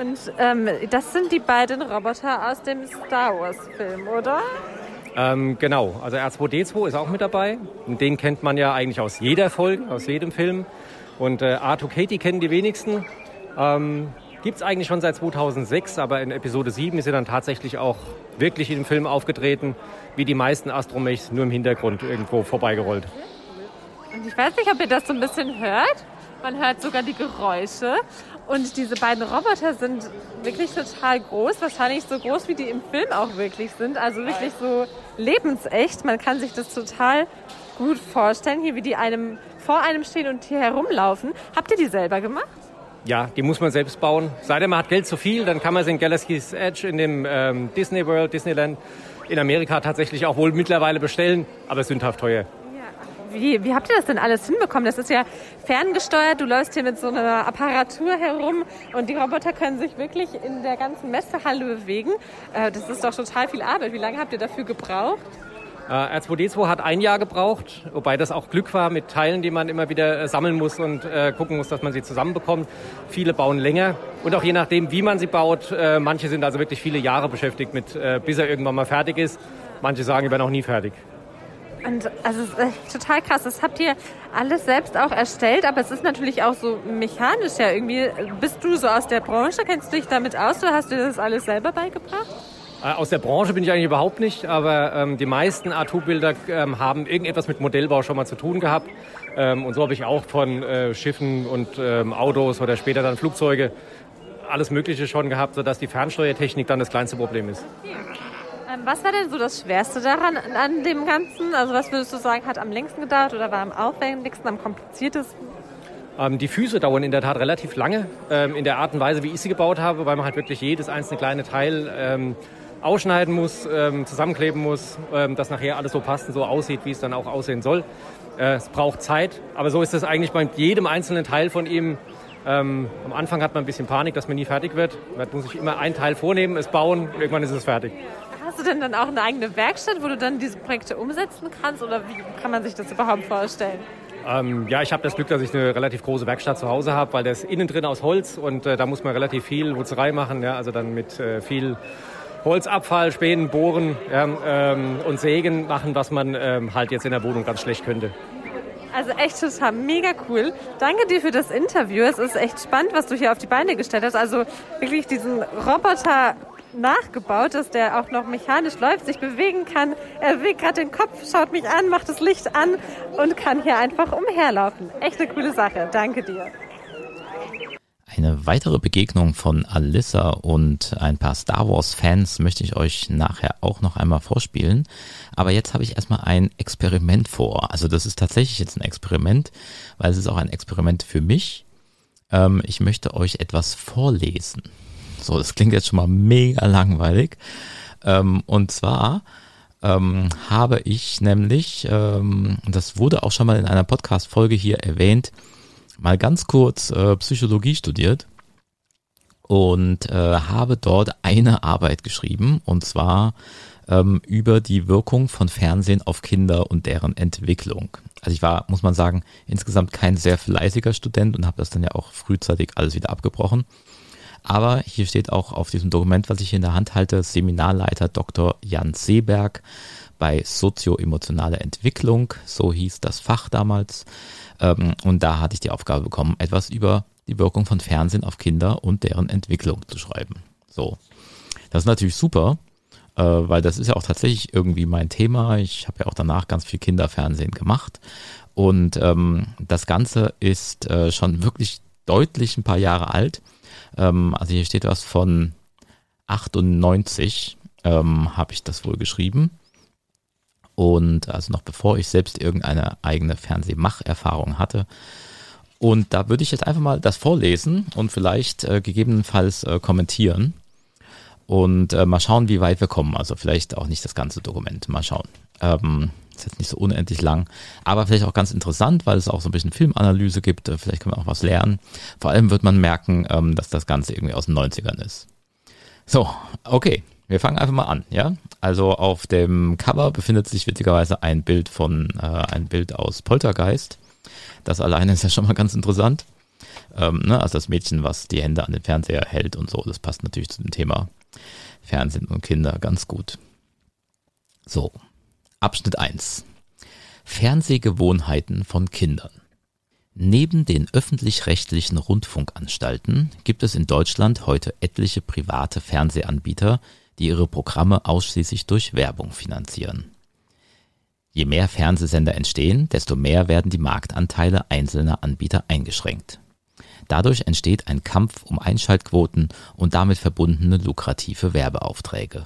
und ähm, das sind die beiden Roboter aus dem Star Wars Film, oder? Ähm, genau, also R2D2 ist auch mit dabei. Und den kennt man ja eigentlich aus jeder Folge, aus jedem Film. Und äh, R2KT kennen die wenigsten. Ähm, Gibt es eigentlich schon seit 2006, aber in Episode 7 ist er dann tatsächlich auch wirklich dem Film aufgetreten, wie die meisten Astromechs, nur im Hintergrund irgendwo vorbeigerollt. Und ich weiß nicht, ob ihr das so ein bisschen hört. Man hört sogar die Geräusche. Und diese beiden Roboter sind wirklich total groß. Wahrscheinlich so groß, wie die im Film auch wirklich sind. Also wirklich so lebensecht. Man kann sich das total gut vorstellen, hier wie die einem vor einem stehen und hier herumlaufen. Habt ihr die selber gemacht? Ja, die muss man selbst bauen. Sei denn, man hat Geld zu viel, dann kann man sie in Galaxy's Edge in dem ähm, Disney World, Disneyland in Amerika tatsächlich auch wohl mittlerweile bestellen, aber sündhaft teuer. Wie, wie habt ihr das denn alles hinbekommen? Das ist ja ferngesteuert. Du läufst hier mit so einer Apparatur herum und die Roboter können sich wirklich in der ganzen Messehalle bewegen. Äh, das ist doch total viel Arbeit. Wie lange habt ihr dafür gebraucht? Äh, R2D2 hat ein Jahr gebraucht, wobei das auch Glück war mit Teilen, die man immer wieder äh, sammeln muss und äh, gucken muss, dass man sie zusammenbekommt. Viele bauen länger und auch je nachdem, wie man sie baut. Äh, manche sind also wirklich viele Jahre beschäftigt mit, äh, bis er irgendwann mal fertig ist. Manche sagen, ich bin auch nie fertig. Und also total krass. Das habt ihr alles selbst auch erstellt, aber es ist natürlich auch so mechanisch ja irgendwie. Bist du so aus der Branche? Kennst du dich damit aus oder hast du das alles selber beigebracht? Äh, Aus der Branche bin ich eigentlich überhaupt nicht, aber ähm, die meisten R2-Bilder ähm, haben irgendetwas mit Modellbau schon mal zu tun gehabt. Ähm, und so habe ich auch von äh, Schiffen und ähm, Autos oder später dann Flugzeuge alles Mögliche schon gehabt, sodass die Fernsteuertechnik dann das kleinste Problem ist. Ähm, was war denn so das Schwerste daran an dem Ganzen? Also was würdest du sagen, hat am längsten gedauert oder war am aufwendigsten, am kompliziertesten? Ähm, die Füße dauern in der Tat relativ lange, ähm, in der Art und Weise, wie ich sie gebaut habe, weil man halt wirklich jedes einzelne kleine Teil ausschneiden muss, ähm, zusammenkleben muss, ähm, dass nachher alles so passt und so aussieht, wie es dann auch aussehen soll. Äh, es braucht Zeit, aber so ist es eigentlich bei jedem einzelnen Teil von ihm. Ähm, am Anfang hat man ein bisschen Panik, dass man nie fertig wird. Man muss sich immer ein Teil vornehmen, es bauen, irgendwann ist es fertig. Hast du denn dann auch eine eigene Werkstatt, wo du dann diese Projekte umsetzen kannst oder wie kann man sich das überhaupt vorstellen? Ähm, ja, ich habe das Glück, dass ich eine relativ große Werkstatt zu Hause habe, weil das innen drin aus Holz und äh, da muss man relativ viel Wutzerei machen, ja, also dann mit äh, viel Holzabfall, Spänen, Bohren ja, ähm, und Sägen machen, was man ähm, halt jetzt in der Wohnung ganz schlecht könnte. Also echt total mega cool. Danke dir für das Interview. Es ist echt spannend, was du hier auf die Beine gestellt hast. Also wirklich diesen Roboter nachgebaut, dass der auch noch mechanisch läuft, sich bewegen kann. Er bewegt gerade den Kopf, schaut mich an, macht das Licht an und kann hier einfach umherlaufen. Echt eine coole Sache. Danke dir. Eine weitere Begegnung von Alyssa und ein paar Star Wars Fans möchte ich euch nachher auch noch einmal vorspielen. Aber jetzt habe ich erstmal ein Experiment vor. Also das ist tatsächlich jetzt ein Experiment, weil es ist auch ein Experiment für mich. Ähm, ich möchte euch etwas vorlesen. So, das klingt jetzt schon mal mega langweilig. Ähm, und zwar ähm, habe ich nämlich, ähm, das wurde auch schon mal in einer Podcast-Folge hier erwähnt, mal ganz kurz äh, Psychologie studiert und äh, habe dort eine Arbeit geschrieben und zwar ähm, über die Wirkung von Fernsehen auf Kinder und deren Entwicklung. Also ich war, muss man sagen, insgesamt kein sehr fleißiger Student und habe das dann ja auch frühzeitig alles wieder abgebrochen. Aber hier steht auch auf diesem Dokument, was ich hier in der Hand halte, Seminarleiter Dr. Jan Seeberg bei sozioemotionale Entwicklung, so hieß das Fach damals. Ähm, und da hatte ich die Aufgabe bekommen, etwas über die Wirkung von Fernsehen auf Kinder und deren Entwicklung zu schreiben. So. Das ist natürlich super, äh, weil das ist ja auch tatsächlich irgendwie mein Thema. Ich habe ja auch danach ganz viel Kinderfernsehen gemacht. Und ähm, das Ganze ist äh, schon wirklich deutlich ein paar Jahre alt. Ähm, also hier steht was von 98 ähm, habe ich das wohl geschrieben. Und also noch bevor ich selbst irgendeine eigene Fernsehmacherfahrung hatte. Und da würde ich jetzt einfach mal das vorlesen und vielleicht äh, gegebenenfalls äh, kommentieren. Und äh, mal schauen, wie weit wir kommen. Also vielleicht auch nicht das ganze Dokument. Mal schauen. Ähm, ist jetzt nicht so unendlich lang, aber vielleicht auch ganz interessant, weil es auch so ein bisschen Filmanalyse gibt. Äh, vielleicht können wir auch was lernen. Vor allem wird man merken, ähm, dass das Ganze irgendwie aus den 90ern ist. So, okay. Wir fangen einfach mal an, ja. Also auf dem Cover befindet sich witzigerweise ein Bild von, äh, ein Bild aus Poltergeist. Das alleine ist ja schon mal ganz interessant. Ähm, ne? Also das Mädchen, was die Hände an den Fernseher hält und so, das passt natürlich zu dem Thema Fernsehen und Kinder ganz gut. So, Abschnitt 1. Fernsehgewohnheiten von Kindern. Neben den öffentlich-rechtlichen Rundfunkanstalten gibt es in Deutschland heute etliche private Fernsehanbieter, die ihre Programme ausschließlich durch Werbung finanzieren. Je mehr Fernsehsender entstehen, desto mehr werden die Marktanteile einzelner Anbieter eingeschränkt. Dadurch entsteht ein Kampf um Einschaltquoten und damit verbundene lukrative Werbeaufträge.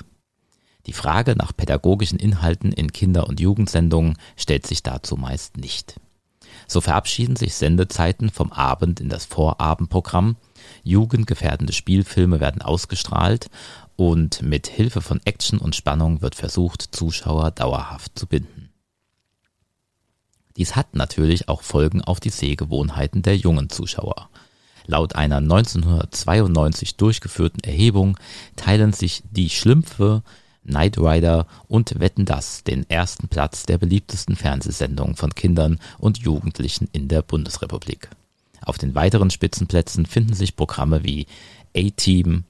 Die Frage nach pädagogischen Inhalten in Kinder- und Jugendsendungen stellt sich dazu meist nicht. So verabschieden sich Sendezeiten vom Abend in das Vorabendprogramm, jugendgefährdende Spielfilme werden ausgestrahlt und mit Hilfe von Action und Spannung wird versucht, Zuschauer dauerhaft zu binden. Dies hat natürlich auch Folgen auf die Sehgewohnheiten der jungen Zuschauer. Laut einer 1992 durchgeführten Erhebung teilen sich die Schlümpfe, Knight Rider und Wetten das den ersten Platz der beliebtesten Fernsehsendungen von Kindern und Jugendlichen in der Bundesrepublik. Auf den weiteren Spitzenplätzen finden sich Programme wie A-Team,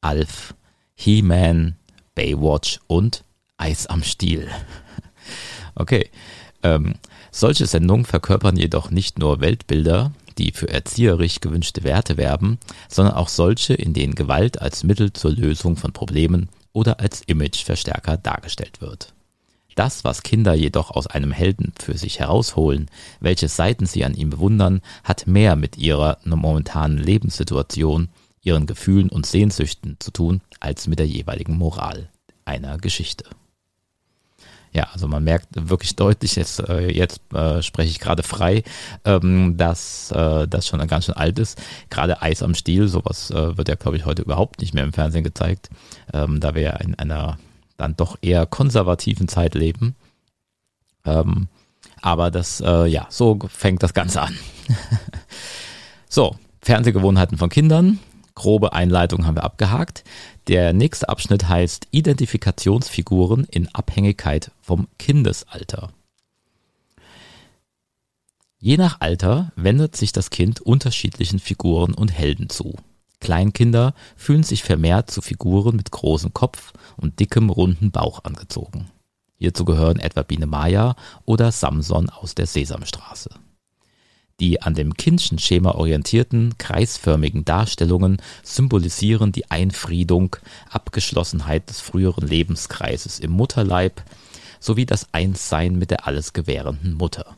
Alf, He-Man, Baywatch und Eis am Stiel. Okay. Ähm, solche Sendungen verkörpern jedoch nicht nur Weltbilder, die für erzieherisch gewünschte Werte werben, sondern auch solche, in denen Gewalt als Mittel zur Lösung von Problemen oder als Imageverstärker dargestellt wird. Das, was Kinder jedoch aus einem Helden für sich herausholen, welche Seiten sie an ihm bewundern, hat mehr mit ihrer momentanen Lebenssituation ihren Gefühlen und Sehnsüchten zu tun, als mit der jeweiligen Moral einer Geschichte. Ja, also man merkt wirklich deutlich, jetzt, äh, jetzt äh, spreche ich gerade frei, ähm, dass äh, das schon ganz schön alt ist. Gerade Eis am Stiel, sowas äh, wird ja, glaube ich, heute überhaupt nicht mehr im Fernsehen gezeigt, ähm, da wir ja in einer dann doch eher konservativen Zeit leben. Ähm, aber das, äh, ja, so fängt das Ganze an. so, Fernsehgewohnheiten von Kindern grobe Einleitung haben wir abgehakt. Der nächste Abschnitt heißt Identifikationsfiguren in Abhängigkeit vom Kindesalter. Je nach Alter wendet sich das Kind unterschiedlichen Figuren und Helden zu. Kleinkinder fühlen sich vermehrt zu Figuren mit großem Kopf und dickem runden Bauch angezogen. Hierzu gehören etwa Biene Maya oder Samson aus der Sesamstraße. Die an dem Kindschen Schema orientierten, kreisförmigen Darstellungen symbolisieren die Einfriedung, Abgeschlossenheit des früheren Lebenskreises im Mutterleib sowie das Einssein mit der alles gewährenden Mutter.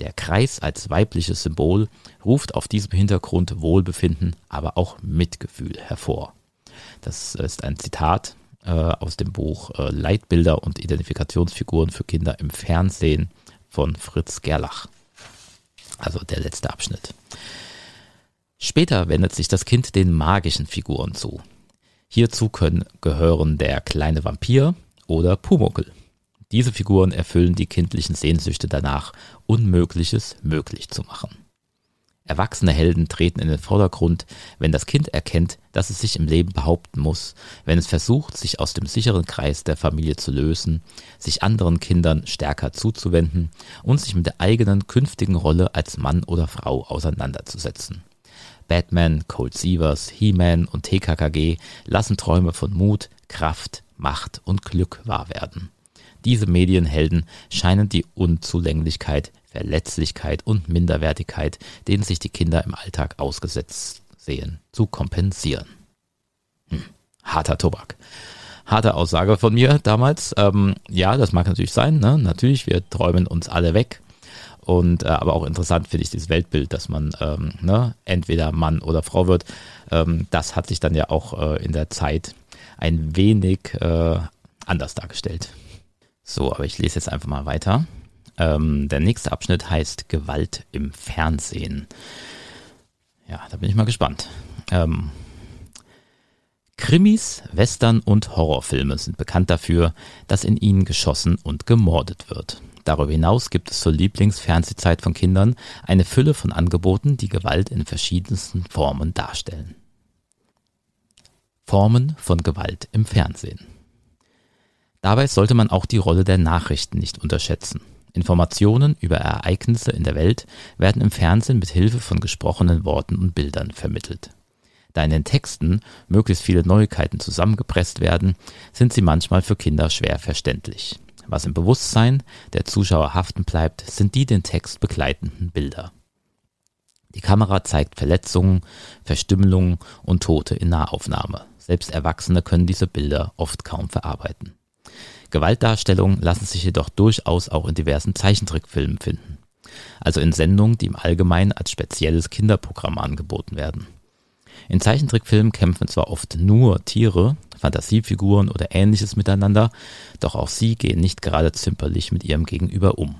Der Kreis als weibliches Symbol ruft auf diesem Hintergrund Wohlbefinden, aber auch Mitgefühl hervor. Das ist ein Zitat äh, aus dem Buch äh, Leitbilder und Identifikationsfiguren für Kinder im Fernsehen von Fritz Gerlach. Also der letzte Abschnitt. Später wendet sich das Kind den magischen Figuren zu. Hierzu können gehören der kleine Vampir oder Pumuckel. Diese Figuren erfüllen die kindlichen Sehnsüchte danach, Unmögliches möglich zu machen. Erwachsene Helden treten in den Vordergrund, wenn das Kind erkennt, dass es sich im Leben behaupten muss, wenn es versucht, sich aus dem sicheren Kreis der Familie zu lösen, sich anderen Kindern stärker zuzuwenden und sich mit der eigenen künftigen Rolle als Mann oder Frau auseinanderzusetzen. Batman, Cold Sievers, He-Man und TKKG lassen Träume von Mut, Kraft, Macht und Glück wahr werden. Diese Medienhelden scheinen die Unzulänglichkeit Verletzlichkeit und Minderwertigkeit, denen sich die Kinder im Alltag ausgesetzt sehen, zu kompensieren. Hm, harter Tobak. Harte Aussage von mir damals. Ähm, ja, das mag natürlich sein. Ne? Natürlich, wir träumen uns alle weg. Und äh, aber auch interessant finde ich dieses Weltbild, dass man ähm, ne, entweder Mann oder Frau wird. Ähm, das hat sich dann ja auch äh, in der Zeit ein wenig äh, anders dargestellt. So, aber ich lese jetzt einfach mal weiter. Ähm, der nächste Abschnitt heißt Gewalt im Fernsehen. Ja, da bin ich mal gespannt. Ähm, Krimis, Western und Horrorfilme sind bekannt dafür, dass in ihnen geschossen und gemordet wird. Darüber hinaus gibt es zur Lieblingsfernsehzeit von Kindern eine Fülle von Angeboten, die Gewalt in verschiedensten Formen darstellen. Formen von Gewalt im Fernsehen. Dabei sollte man auch die Rolle der Nachrichten nicht unterschätzen. Informationen über Ereignisse in der Welt werden im Fernsehen mit Hilfe von gesprochenen Worten und Bildern vermittelt. Da in den Texten möglichst viele Neuigkeiten zusammengepresst werden, sind sie manchmal für Kinder schwer verständlich. Was im Bewusstsein der Zuschauer haften bleibt, sind die den Text begleitenden Bilder. Die Kamera zeigt Verletzungen, Verstümmelungen und Tote in Nahaufnahme. Selbst Erwachsene können diese Bilder oft kaum verarbeiten. Gewaltdarstellungen lassen sich jedoch durchaus auch in diversen Zeichentrickfilmen finden. Also in Sendungen, die im Allgemeinen als spezielles Kinderprogramm angeboten werden. In Zeichentrickfilmen kämpfen zwar oft nur Tiere, Fantasiefiguren oder ähnliches miteinander, doch auch sie gehen nicht gerade zimperlich mit ihrem Gegenüber um.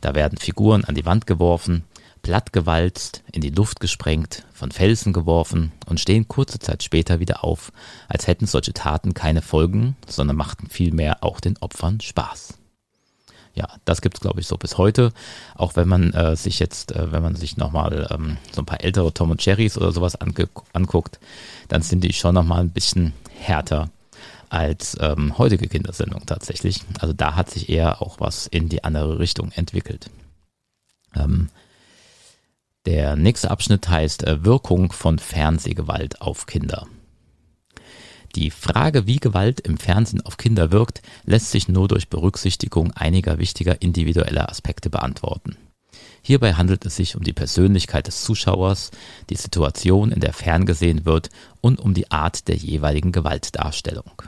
Da werden Figuren an die Wand geworfen, plattgewalzt, in die Luft gesprengt, von Felsen geworfen und stehen kurze Zeit später wieder auf, als hätten solche Taten keine Folgen, sondern machten vielmehr auch den Opfern Spaß. Ja, das gibt's glaube ich so bis heute. Auch wenn man äh, sich jetzt, äh, wenn man sich nochmal ähm, so ein paar ältere Tom und Cherries oder sowas anguckt, dann sind die schon nochmal ein bisschen härter als ähm, heutige Kindersendungen tatsächlich. Also da hat sich eher auch was in die andere Richtung entwickelt. Ähm, der nächste Abschnitt heißt äh, Wirkung von Fernsehgewalt auf Kinder. Die Frage, wie Gewalt im Fernsehen auf Kinder wirkt, lässt sich nur durch Berücksichtigung einiger wichtiger individueller Aspekte beantworten. Hierbei handelt es sich um die Persönlichkeit des Zuschauers, die Situation, in der ferngesehen wird und um die Art der jeweiligen Gewaltdarstellung.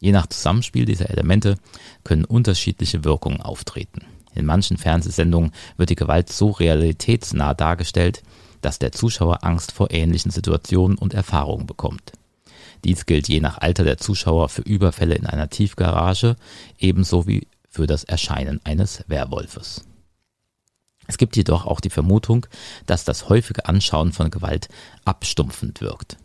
Je nach Zusammenspiel dieser Elemente können unterschiedliche Wirkungen auftreten. In manchen Fernsehsendungen wird die Gewalt so realitätsnah dargestellt, dass der Zuschauer Angst vor ähnlichen Situationen und Erfahrungen bekommt. Dies gilt je nach Alter der Zuschauer für Überfälle in einer Tiefgarage, ebenso wie für das Erscheinen eines Werwolfes. Es gibt jedoch auch die Vermutung, dass das häufige Anschauen von Gewalt abstumpfend wirkt.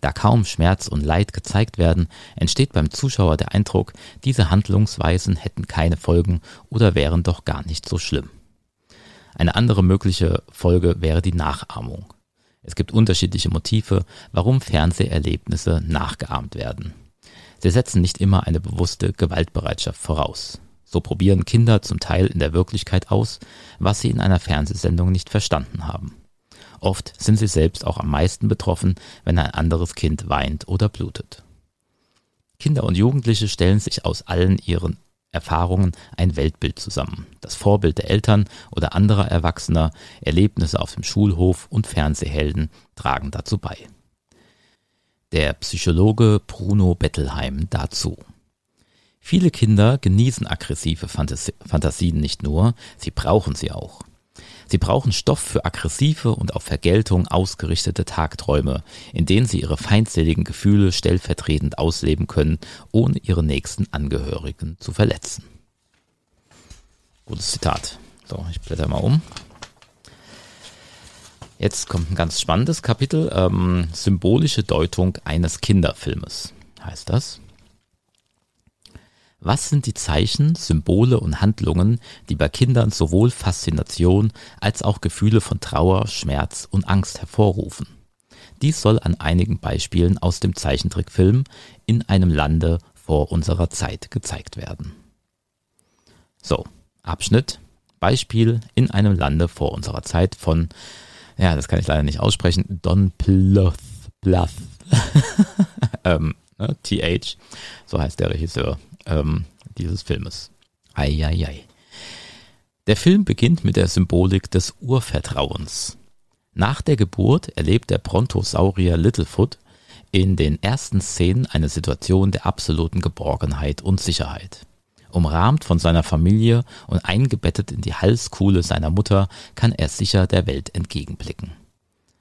Da kaum Schmerz und Leid gezeigt werden, entsteht beim Zuschauer der Eindruck, diese Handlungsweisen hätten keine Folgen oder wären doch gar nicht so schlimm. Eine andere mögliche Folge wäre die Nachahmung. Es gibt unterschiedliche Motive, warum Fernseherlebnisse nachgeahmt werden. Sie setzen nicht immer eine bewusste Gewaltbereitschaft voraus. So probieren Kinder zum Teil in der Wirklichkeit aus, was sie in einer Fernsehsendung nicht verstanden haben. Oft sind sie selbst auch am meisten betroffen, wenn ein anderes Kind weint oder blutet. Kinder und Jugendliche stellen sich aus allen ihren Erfahrungen ein Weltbild zusammen. Das Vorbild der Eltern oder anderer Erwachsener, Erlebnisse auf dem Schulhof und Fernsehhelden tragen dazu bei. Der Psychologe Bruno Bettelheim dazu. Viele Kinder genießen aggressive Fantasien nicht nur, sie brauchen sie auch. Sie brauchen Stoff für aggressive und auf Vergeltung ausgerichtete Tagträume, in denen sie ihre feindseligen Gefühle stellvertretend ausleben können, ohne ihre nächsten Angehörigen zu verletzen. Gutes Zitat. So, ich blätter mal um. Jetzt kommt ein ganz spannendes Kapitel. Ähm, symbolische Deutung eines Kinderfilmes heißt das. Was sind die Zeichen, Symbole und Handlungen, die bei Kindern sowohl Faszination als auch Gefühle von Trauer, Schmerz und Angst hervorrufen? Dies soll an einigen Beispielen aus dem Zeichentrickfilm In einem Lande vor unserer Zeit gezeigt werden. So, Abschnitt. Beispiel In einem Lande vor unserer Zeit von, ja, das kann ich leider nicht aussprechen, Don Bluth. Bluth. ähm, ne, TH, so heißt der Regisseur ähm, dieses Filmes. Eieiei. Der Film beginnt mit der Symbolik des Urvertrauens. Nach der Geburt erlebt der Brontosaurier Littlefoot in den ersten Szenen eine Situation der absoluten Geborgenheit und Sicherheit. Umrahmt von seiner Familie und eingebettet in die Halskuhle seiner Mutter kann er sicher der Welt entgegenblicken.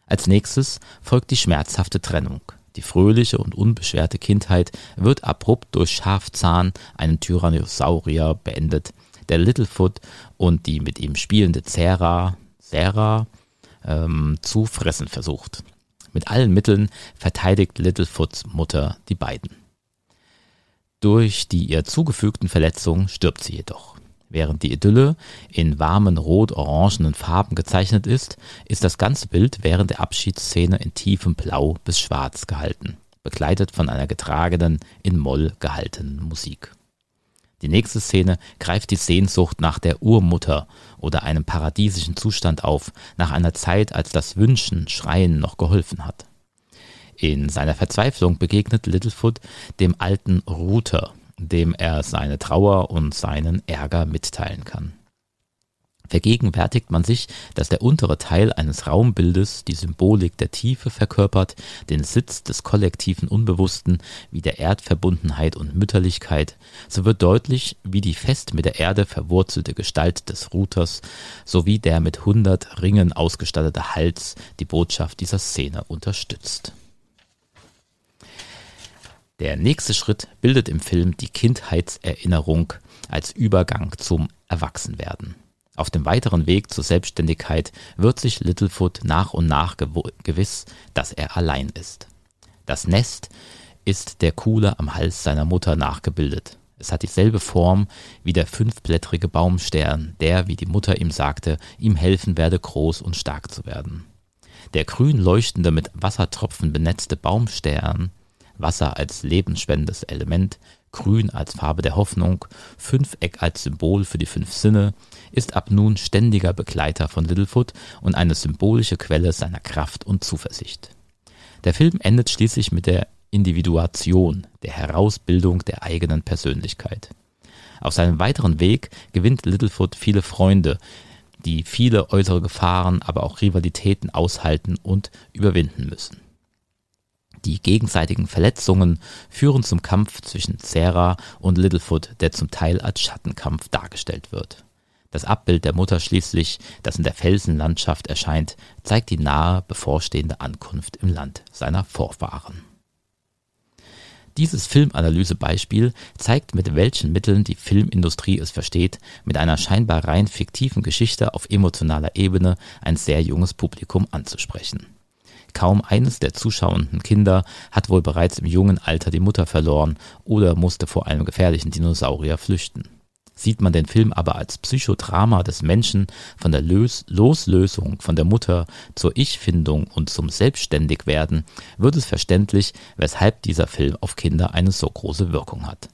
Als nächstes folgt die schmerzhafte Trennung. Die fröhliche und unbeschwerte Kindheit wird abrupt durch Schafzahn, einen Tyrannosaurier, beendet, der Littlefoot und die mit ihm spielende Zera, Zera ähm, zu fressen versucht. Mit allen Mitteln verteidigt Littlefoots Mutter die beiden. Durch die ihr zugefügten Verletzungen stirbt sie jedoch. Während die Idylle in warmen rot-orangenen Farben gezeichnet ist, ist das ganze Bild während der Abschiedsszene in tiefem Blau bis Schwarz gehalten, begleitet von einer getragenen, in Moll gehaltenen Musik. Die nächste Szene greift die Sehnsucht nach der Urmutter oder einem paradiesischen Zustand auf, nach einer Zeit, als das Wünschen, Schreien noch geholfen hat. In seiner Verzweiflung begegnet Littlefoot dem alten Router, dem er seine Trauer und seinen Ärger mitteilen kann. Vergegenwärtigt man sich, dass der untere Teil eines Raumbildes die Symbolik der Tiefe verkörpert, den Sitz des kollektiven Unbewussten wie der Erdverbundenheit und Mütterlichkeit, so wird deutlich, wie die fest mit der Erde verwurzelte Gestalt des Routers sowie der mit hundert Ringen ausgestattete Hals die Botschaft dieser Szene unterstützt. Der nächste Schritt bildet im Film die Kindheitserinnerung als Übergang zum Erwachsenwerden. Auf dem weiteren Weg zur Selbstständigkeit wird sich Littlefoot nach und nach gewiss, dass er allein ist. Das Nest ist der Kuhle am Hals seiner Mutter nachgebildet. Es hat dieselbe Form wie der fünfblättrige Baumstern, der, wie die Mutter ihm sagte, ihm helfen werde, groß und stark zu werden. Der grün leuchtende, mit Wassertropfen benetzte Baumstern Wasser als lebensspendendes Element, Grün als Farbe der Hoffnung, Fünfeck als Symbol für die fünf Sinne, ist ab nun ständiger Begleiter von Littlefoot und eine symbolische Quelle seiner Kraft und Zuversicht. Der Film endet schließlich mit der Individuation, der Herausbildung der eigenen Persönlichkeit. Auf seinem weiteren Weg gewinnt Littlefoot viele Freunde, die viele äußere Gefahren, aber auch Rivalitäten aushalten und überwinden müssen. Die gegenseitigen Verletzungen führen zum Kampf zwischen Sarah und Littlefoot, der zum Teil als Schattenkampf dargestellt wird. Das Abbild der Mutter schließlich, das in der Felsenlandschaft erscheint, zeigt die nahe bevorstehende Ankunft im Land seiner Vorfahren. Dieses Filmanalysebeispiel zeigt, mit welchen Mitteln die Filmindustrie es versteht, mit einer scheinbar rein fiktiven Geschichte auf emotionaler Ebene ein sehr junges Publikum anzusprechen. Kaum eines der zuschauenden Kinder hat wohl bereits im jungen Alter die Mutter verloren oder musste vor einem gefährlichen Dinosaurier flüchten. Sieht man den Film aber als Psychodrama des Menschen von der Lös Loslösung von der Mutter zur Ich-Findung und zum Selbstständigwerden, wird es verständlich, weshalb dieser Film auf Kinder eine so große Wirkung hat.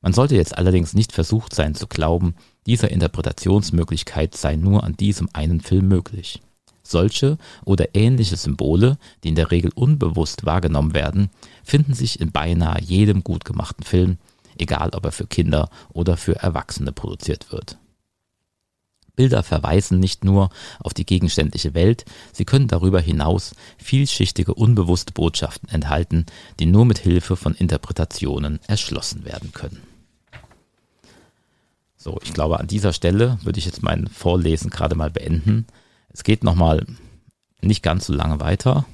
Man sollte jetzt allerdings nicht versucht sein zu glauben, diese Interpretationsmöglichkeit sei nur an diesem einen Film möglich. Solche oder ähnliche Symbole, die in der Regel unbewusst wahrgenommen werden, finden sich in beinahe jedem gut gemachten Film, egal ob er für Kinder oder für Erwachsene produziert wird. Bilder verweisen nicht nur auf die gegenständliche Welt, sie können darüber hinaus vielschichtige unbewusste Botschaften enthalten, die nur mit Hilfe von Interpretationen erschlossen werden können. So, ich glaube, an dieser Stelle würde ich jetzt mein Vorlesen gerade mal beenden. Es geht nochmal nicht ganz so lange weiter,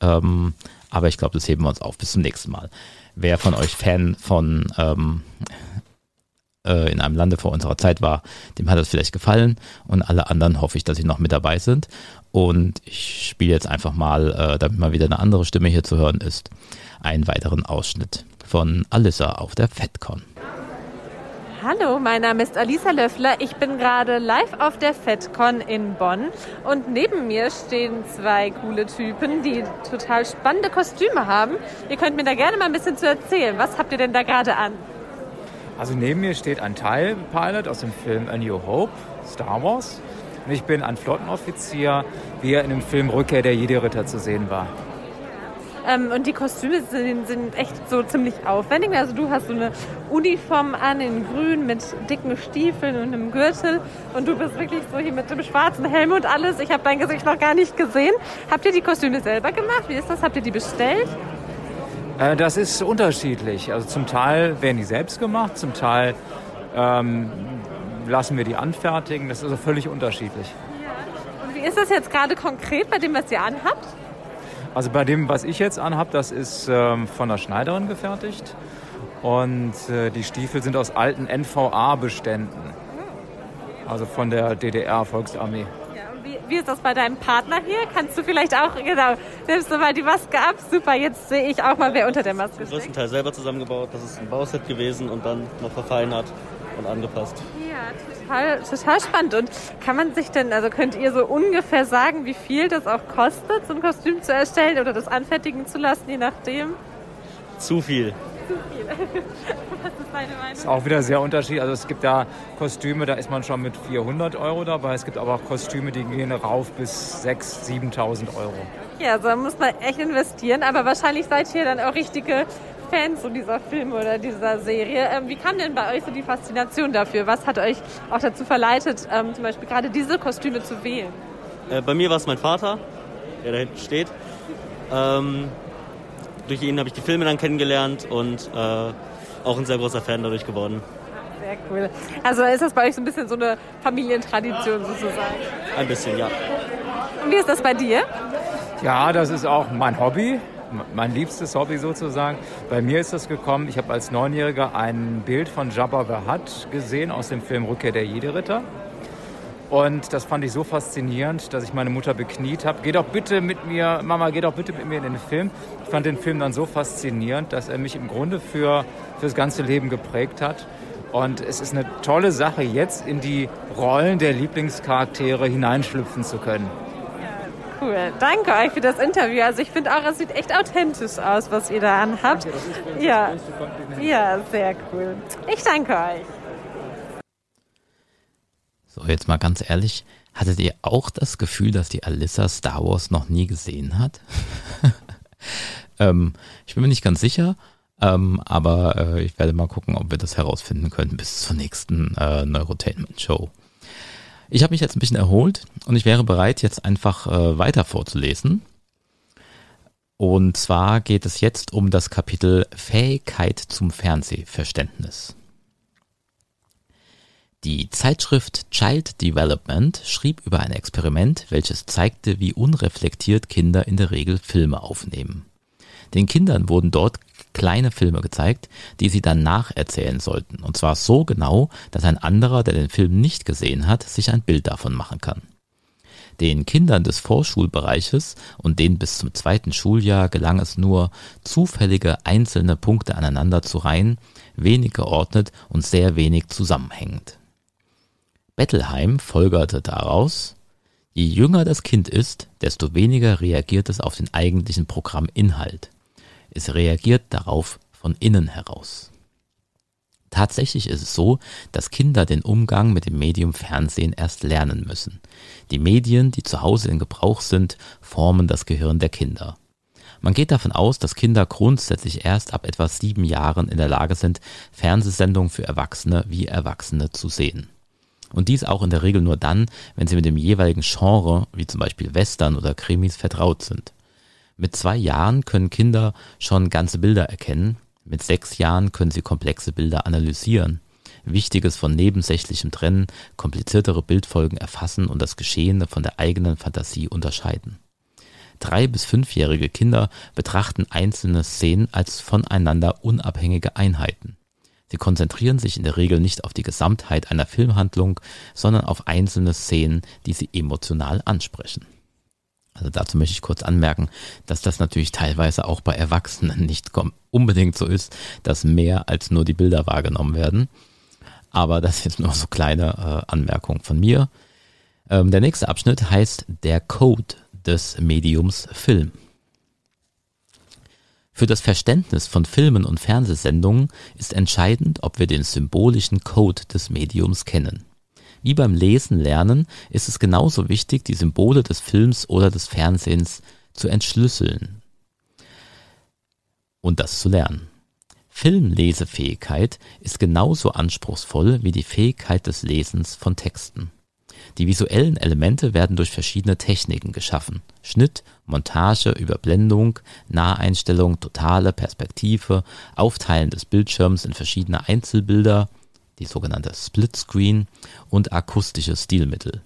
ähm, aber ich glaube, das heben wir uns auf. Bis zum nächsten Mal. Wer von euch Fan von ähm, äh, in einem Lande vor unserer Zeit war, dem hat das vielleicht gefallen und alle anderen hoffe ich, dass sie noch mit dabei sind. Und ich spiele jetzt einfach mal, äh, damit mal wieder eine andere Stimme hier zu hören ist, einen weiteren Ausschnitt von Alyssa auf der FedCon. Hallo, mein Name ist Alisa Löffler. Ich bin gerade live auf der FedCon in Bonn und neben mir stehen zwei coole Typen, die total spannende Kostüme haben. Ihr könnt mir da gerne mal ein bisschen zu erzählen. Was habt ihr denn da gerade an? Also neben mir steht ein Teilpilot aus dem Film A New Hope, Star Wars. Und ich bin ein Flottenoffizier, wie er in dem Film Rückkehr der Jedi-Ritter zu sehen war. Ähm, und die Kostüme sind, sind, echt so ziemlich aufwendig. Also du hast so eine Uniform an in grün mit dicken Stiefeln und einem Gürtel. Und du bist wirklich so hier mit dem schwarzen Helm und alles. Ich habe dein Gesicht noch gar nicht gesehen. Habt ihr die Kostüme selber gemacht? Wie ist das? Habt ihr die bestellt? Äh, das ist unterschiedlich. Also zum Teil werden die selbst gemacht, zum Teil ähm, lassen wir die anfertigen. Das ist also völlig unterschiedlich. Ja. Und wie ist das jetzt gerade konkret bei dem, was ihr anhabt? Also bei dem, was ich jetzt anhabe, das ist ähm, von der Schneiderin gefertigt. Und äh, die Stiefel sind aus alten NVA-Beständen. Also von der DDR-Volksarmee. Ja, wie, wie, ist das bei deinem Partner hier? Kannst du vielleicht auch, genau, nimmst du mal die Maske ab? Super, jetzt sehe ich auch mal, wer unter der Maske steht. Den größten Teil selber zusammengebaut. Das ist ein Bauset gewesen und dann noch verfeinert und angepasst. Ja, total, total spannend. Und kann man sich denn, also könnt ihr so ungefähr sagen, wie viel das auch kostet, so ein Kostüm zu erstellen oder das anfertigen zu lassen, je nachdem? Zu viel. Zu viel. Was ist deine Meinung? Das ist auch wieder sehr unterschiedlich. Also es gibt da Kostüme, da ist man schon mit 400 Euro dabei. Es gibt aber auch Kostüme, die gehen rauf bis 6.000, 7.000 Euro. Ja, also da muss man echt investieren. Aber wahrscheinlich seid ihr dann auch richtige Fans so dieser Filme oder dieser Serie. Ähm, wie kam denn bei euch so die Faszination dafür? Was hat euch auch dazu verleitet, ähm, zum Beispiel gerade diese Kostüme zu wählen? Äh, bei mir war es mein Vater, der da hinten steht. Ähm, durch ihn habe ich die Filme dann kennengelernt und äh, auch ein sehr großer Fan dadurch geworden. Sehr cool. Also ist das bei euch so ein bisschen so eine Familientradition sozusagen? Ein bisschen, ja. Und wie ist das bei dir? Ja, das ist auch mein Hobby mein liebstes Hobby sozusagen. Bei mir ist das gekommen, ich habe als Neunjähriger ein Bild von Jabba the Hutt gesehen aus dem Film Rückkehr der Jedi-Ritter. Und das fand ich so faszinierend, dass ich meine Mutter bekniet habe. Geh doch bitte mit mir, Mama, geh doch bitte mit mir in den Film. Ich fand den Film dann so faszinierend, dass er mich im Grunde für, für das ganze Leben geprägt hat. Und es ist eine tolle Sache, jetzt in die Rollen der Lieblingscharaktere hineinschlüpfen zu können cool. Danke euch für das Interview. Also ich finde auch, es sieht echt authentisch aus, was ihr da anhabt. Ja, ja, sehr cool. Ich danke euch. So, jetzt mal ganz ehrlich, hattet ihr auch das Gefühl, dass die Alyssa Star Wars noch nie gesehen hat? ähm, ich bin mir nicht ganz sicher, ähm, aber äh, ich werde mal gucken, ob wir das herausfinden können bis zur nächsten äh, Neurotainment Show. Ich habe mich jetzt ein bisschen erholt und ich wäre bereit, jetzt einfach äh, weiter vorzulesen. Und zwar geht es jetzt um das Kapitel Fähigkeit zum Fernsehverständnis. Die Zeitschrift Child Development schrieb über ein Experiment, welches zeigte, wie unreflektiert Kinder in der Regel Filme aufnehmen. Den Kindern wurden dort kleine Filme gezeigt, die sie dann nacherzählen sollten. Und zwar so genau, dass ein anderer, der den Film nicht gesehen hat, sich ein Bild davon machen kann. Den Kindern des Vorschulbereiches und den bis zum zweiten Schuljahr gelang es nur, zufällige einzelne Punkte aneinander zu reihen, wenig geordnet und sehr wenig zusammenhängend. Bettelheim folgerte daraus, je jünger das Kind ist, desto weniger reagiert es auf den eigentlichen Programminhalt. Es reagiert darauf von innen heraus. Tatsächlich ist es so, dass Kinder den Umgang mit dem Medium Fernsehen erst lernen müssen. Die Medien, die zu Hause in Gebrauch sind, formen das Gehirn der Kinder. Man geht davon aus, dass Kinder grundsätzlich erst ab etwa sieben Jahren in der Lage sind, Fernsehsendungen für Erwachsene wie Erwachsene zu sehen. Und dies auch in der Regel nur dann, wenn sie mit dem jeweiligen Genre, wie zum Beispiel Western oder Krimis, vertraut sind. Mit zwei Jahren können Kinder schon ganze Bilder erkennen, mit sechs Jahren können sie komplexe Bilder analysieren, Wichtiges von Nebensächlichem trennen, kompliziertere Bildfolgen erfassen und das Geschehene von der eigenen Fantasie unterscheiden. Drei- bis fünfjährige Kinder betrachten einzelne Szenen als voneinander unabhängige Einheiten. Sie konzentrieren sich in der Regel nicht auf die Gesamtheit einer Filmhandlung, sondern auf einzelne Szenen, die sie emotional ansprechen. Also dazu möchte ich kurz anmerken, dass das natürlich teilweise auch bei Erwachsenen nicht unbedingt so ist, dass mehr als nur die Bilder wahrgenommen werden. Aber das ist jetzt nur so kleine äh, Anmerkung von mir. Ähm, der nächste Abschnitt heißt der Code des Mediums Film. Für das Verständnis von Filmen und Fernsehsendungen ist entscheidend, ob wir den symbolischen Code des Mediums kennen. Wie beim Lesen lernen ist es genauso wichtig, die Symbole des Films oder des Fernsehens zu entschlüsseln und das zu lernen. Filmlesefähigkeit ist genauso anspruchsvoll wie die Fähigkeit des Lesens von Texten. Die visuellen Elemente werden durch verschiedene Techniken geschaffen. Schnitt, Montage, Überblendung, Naheinstellung, totale Perspektive, Aufteilen des Bildschirms in verschiedene Einzelbilder, die sogenannte Splitscreen und akustische Stilmittel.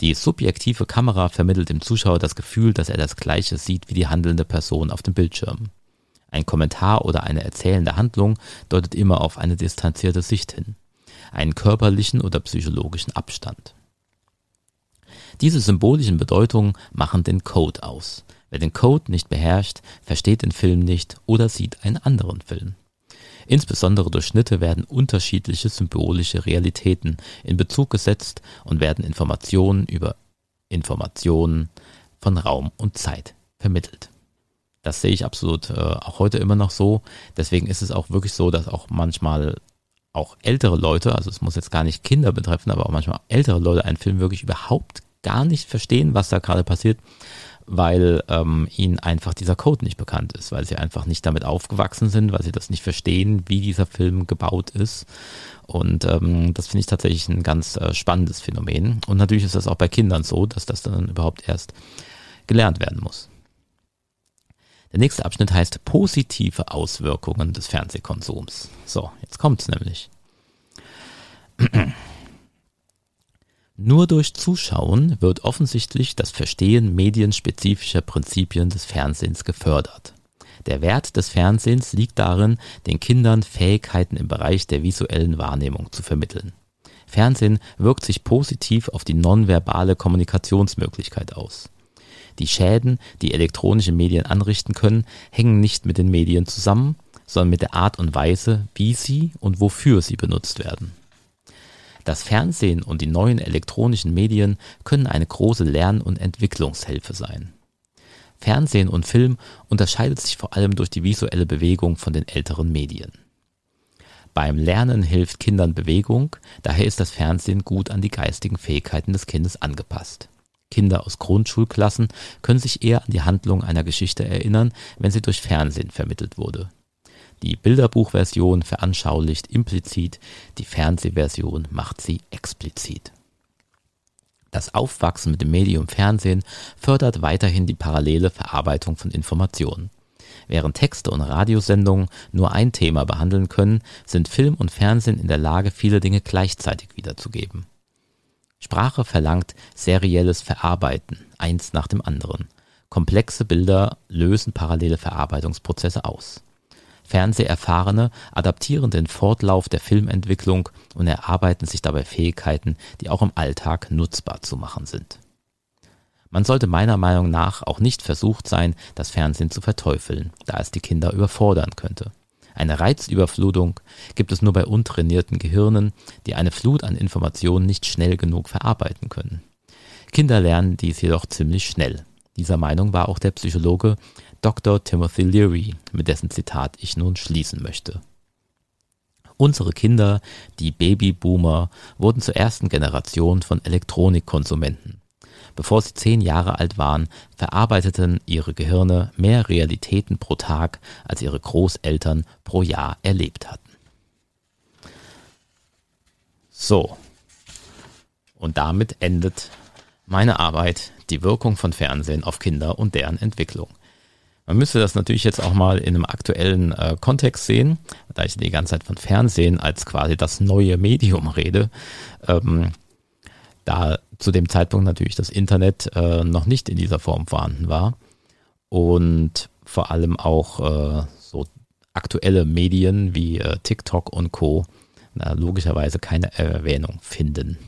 Die subjektive Kamera vermittelt dem Zuschauer das Gefühl, dass er das Gleiche sieht wie die handelnde Person auf dem Bildschirm. Ein Kommentar oder eine erzählende Handlung deutet immer auf eine distanzierte Sicht hin, einen körperlichen oder psychologischen Abstand. Diese symbolischen Bedeutungen machen den Code aus. Wer den Code nicht beherrscht, versteht den Film nicht oder sieht einen anderen Film. Insbesondere durch Schnitte werden unterschiedliche symbolische Realitäten in Bezug gesetzt und werden Informationen über Informationen von Raum und Zeit vermittelt. Das sehe ich absolut äh, auch heute immer noch so. Deswegen ist es auch wirklich so, dass auch manchmal auch ältere Leute, also es muss jetzt gar nicht Kinder betreffen, aber auch manchmal ältere Leute einen Film wirklich überhaupt gar nicht verstehen, was da gerade passiert, weil ähm, ihnen einfach dieser Code nicht bekannt ist, weil sie einfach nicht damit aufgewachsen sind, weil sie das nicht verstehen, wie dieser Film gebaut ist. Und ähm, das finde ich tatsächlich ein ganz äh, spannendes Phänomen. Und natürlich ist das auch bei Kindern so, dass das dann überhaupt erst gelernt werden muss. Der nächste Abschnitt heißt positive Auswirkungen des Fernsehkonsums. So, jetzt kommt's nämlich. Nur durch Zuschauen wird offensichtlich das Verstehen medienspezifischer Prinzipien des Fernsehens gefördert. Der Wert des Fernsehens liegt darin, den Kindern Fähigkeiten im Bereich der visuellen Wahrnehmung zu vermitteln. Fernsehen wirkt sich positiv auf die nonverbale Kommunikationsmöglichkeit aus. Die Schäden, die elektronische Medien anrichten können, hängen nicht mit den Medien zusammen, sondern mit der Art und Weise, wie sie und wofür sie benutzt werden. Das Fernsehen und die neuen elektronischen Medien können eine große Lern- und Entwicklungshilfe sein. Fernsehen und Film unterscheidet sich vor allem durch die visuelle Bewegung von den älteren Medien. Beim Lernen hilft Kindern Bewegung, daher ist das Fernsehen gut an die geistigen Fähigkeiten des Kindes angepasst. Kinder aus Grundschulklassen können sich eher an die Handlung einer Geschichte erinnern, wenn sie durch Fernsehen vermittelt wurde. Die Bilderbuchversion veranschaulicht implizit, die Fernsehversion macht sie explizit. Das Aufwachsen mit dem Medium Fernsehen fördert weiterhin die parallele Verarbeitung von Informationen. Während Texte und Radiosendungen nur ein Thema behandeln können, sind Film und Fernsehen in der Lage, viele Dinge gleichzeitig wiederzugeben. Sprache verlangt serielles Verarbeiten, eins nach dem anderen. Komplexe Bilder lösen parallele Verarbeitungsprozesse aus. Fernseherfahrene adaptieren den Fortlauf der Filmentwicklung und erarbeiten sich dabei Fähigkeiten, die auch im Alltag nutzbar zu machen sind. Man sollte meiner Meinung nach auch nicht versucht sein, das Fernsehen zu verteufeln, da es die Kinder überfordern könnte. Eine Reizüberflutung gibt es nur bei untrainierten Gehirnen, die eine Flut an Informationen nicht schnell genug verarbeiten können. Kinder lernen dies jedoch ziemlich schnell. Dieser Meinung war auch der Psychologe Dr. Timothy Leary, mit dessen Zitat ich nun schließen möchte. Unsere Kinder, die Babyboomer, wurden zur ersten Generation von Elektronikkonsumenten. Bevor sie zehn Jahre alt waren, verarbeiteten ihre Gehirne mehr Realitäten pro Tag, als ihre Großeltern pro Jahr erlebt hatten. So. Und damit endet meine Arbeit, die Wirkung von Fernsehen auf Kinder und deren Entwicklung. Man müsste das natürlich jetzt auch mal in einem aktuellen äh, Kontext sehen, da ich die ganze Zeit von Fernsehen als quasi das neue Medium rede. Ähm, da zu dem Zeitpunkt natürlich das Internet äh, noch nicht in dieser Form vorhanden war und vor allem auch äh, so aktuelle Medien wie äh, TikTok und Co. Logischerweise keine Erwähnung finden.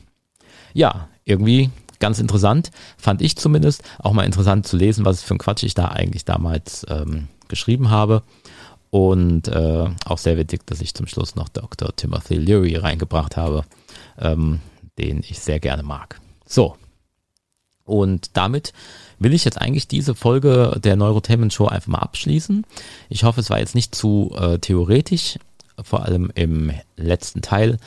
Ja, irgendwie ganz interessant, fand ich zumindest. Auch mal interessant zu lesen, was für ein Quatsch ich da eigentlich damals ähm, geschrieben habe. Und äh, auch sehr wichtig, dass ich zum Schluss noch Dr. Timothy Leary reingebracht habe, ähm, den ich sehr gerne mag. So. Und damit will ich jetzt eigentlich diese Folge der Neurotainment Show einfach mal abschließen. Ich hoffe, es war jetzt nicht zu äh, theoretisch, vor allem im letzten Teil.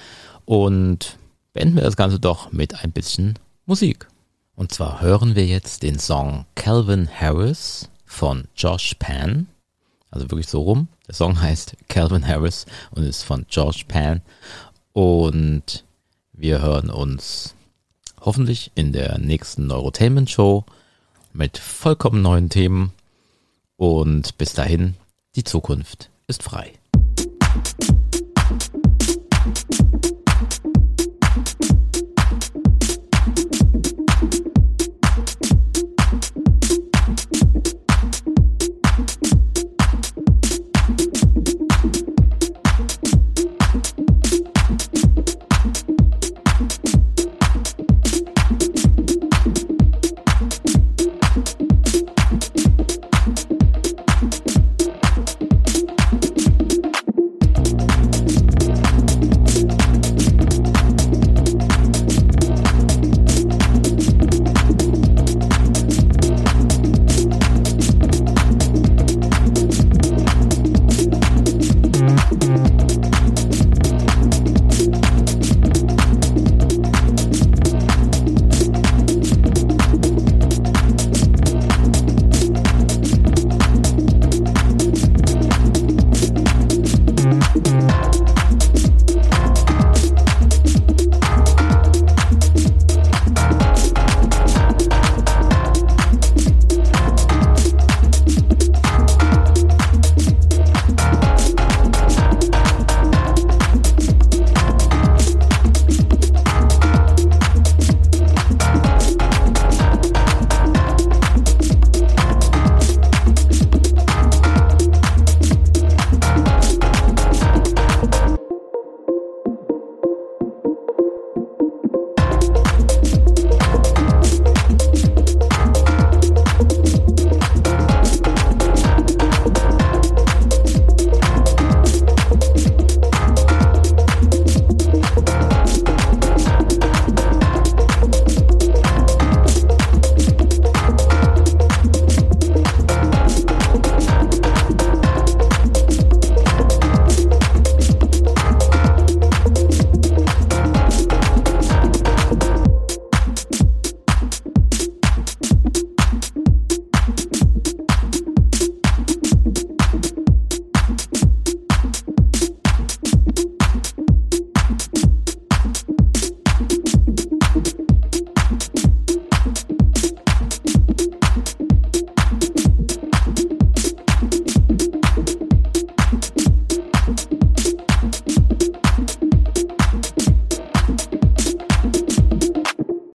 Und beenden wir das Ganze doch mit ein bisschen Musik. Und zwar hören wir jetzt den Song Calvin Harris von Josh Pan. Also wirklich so rum. Der Song heißt Calvin Harris und ist von Josh Pan. Und wir hören uns hoffentlich in der nächsten Neurotainment Show mit vollkommen neuen Themen. Und bis dahin, die Zukunft ist frei.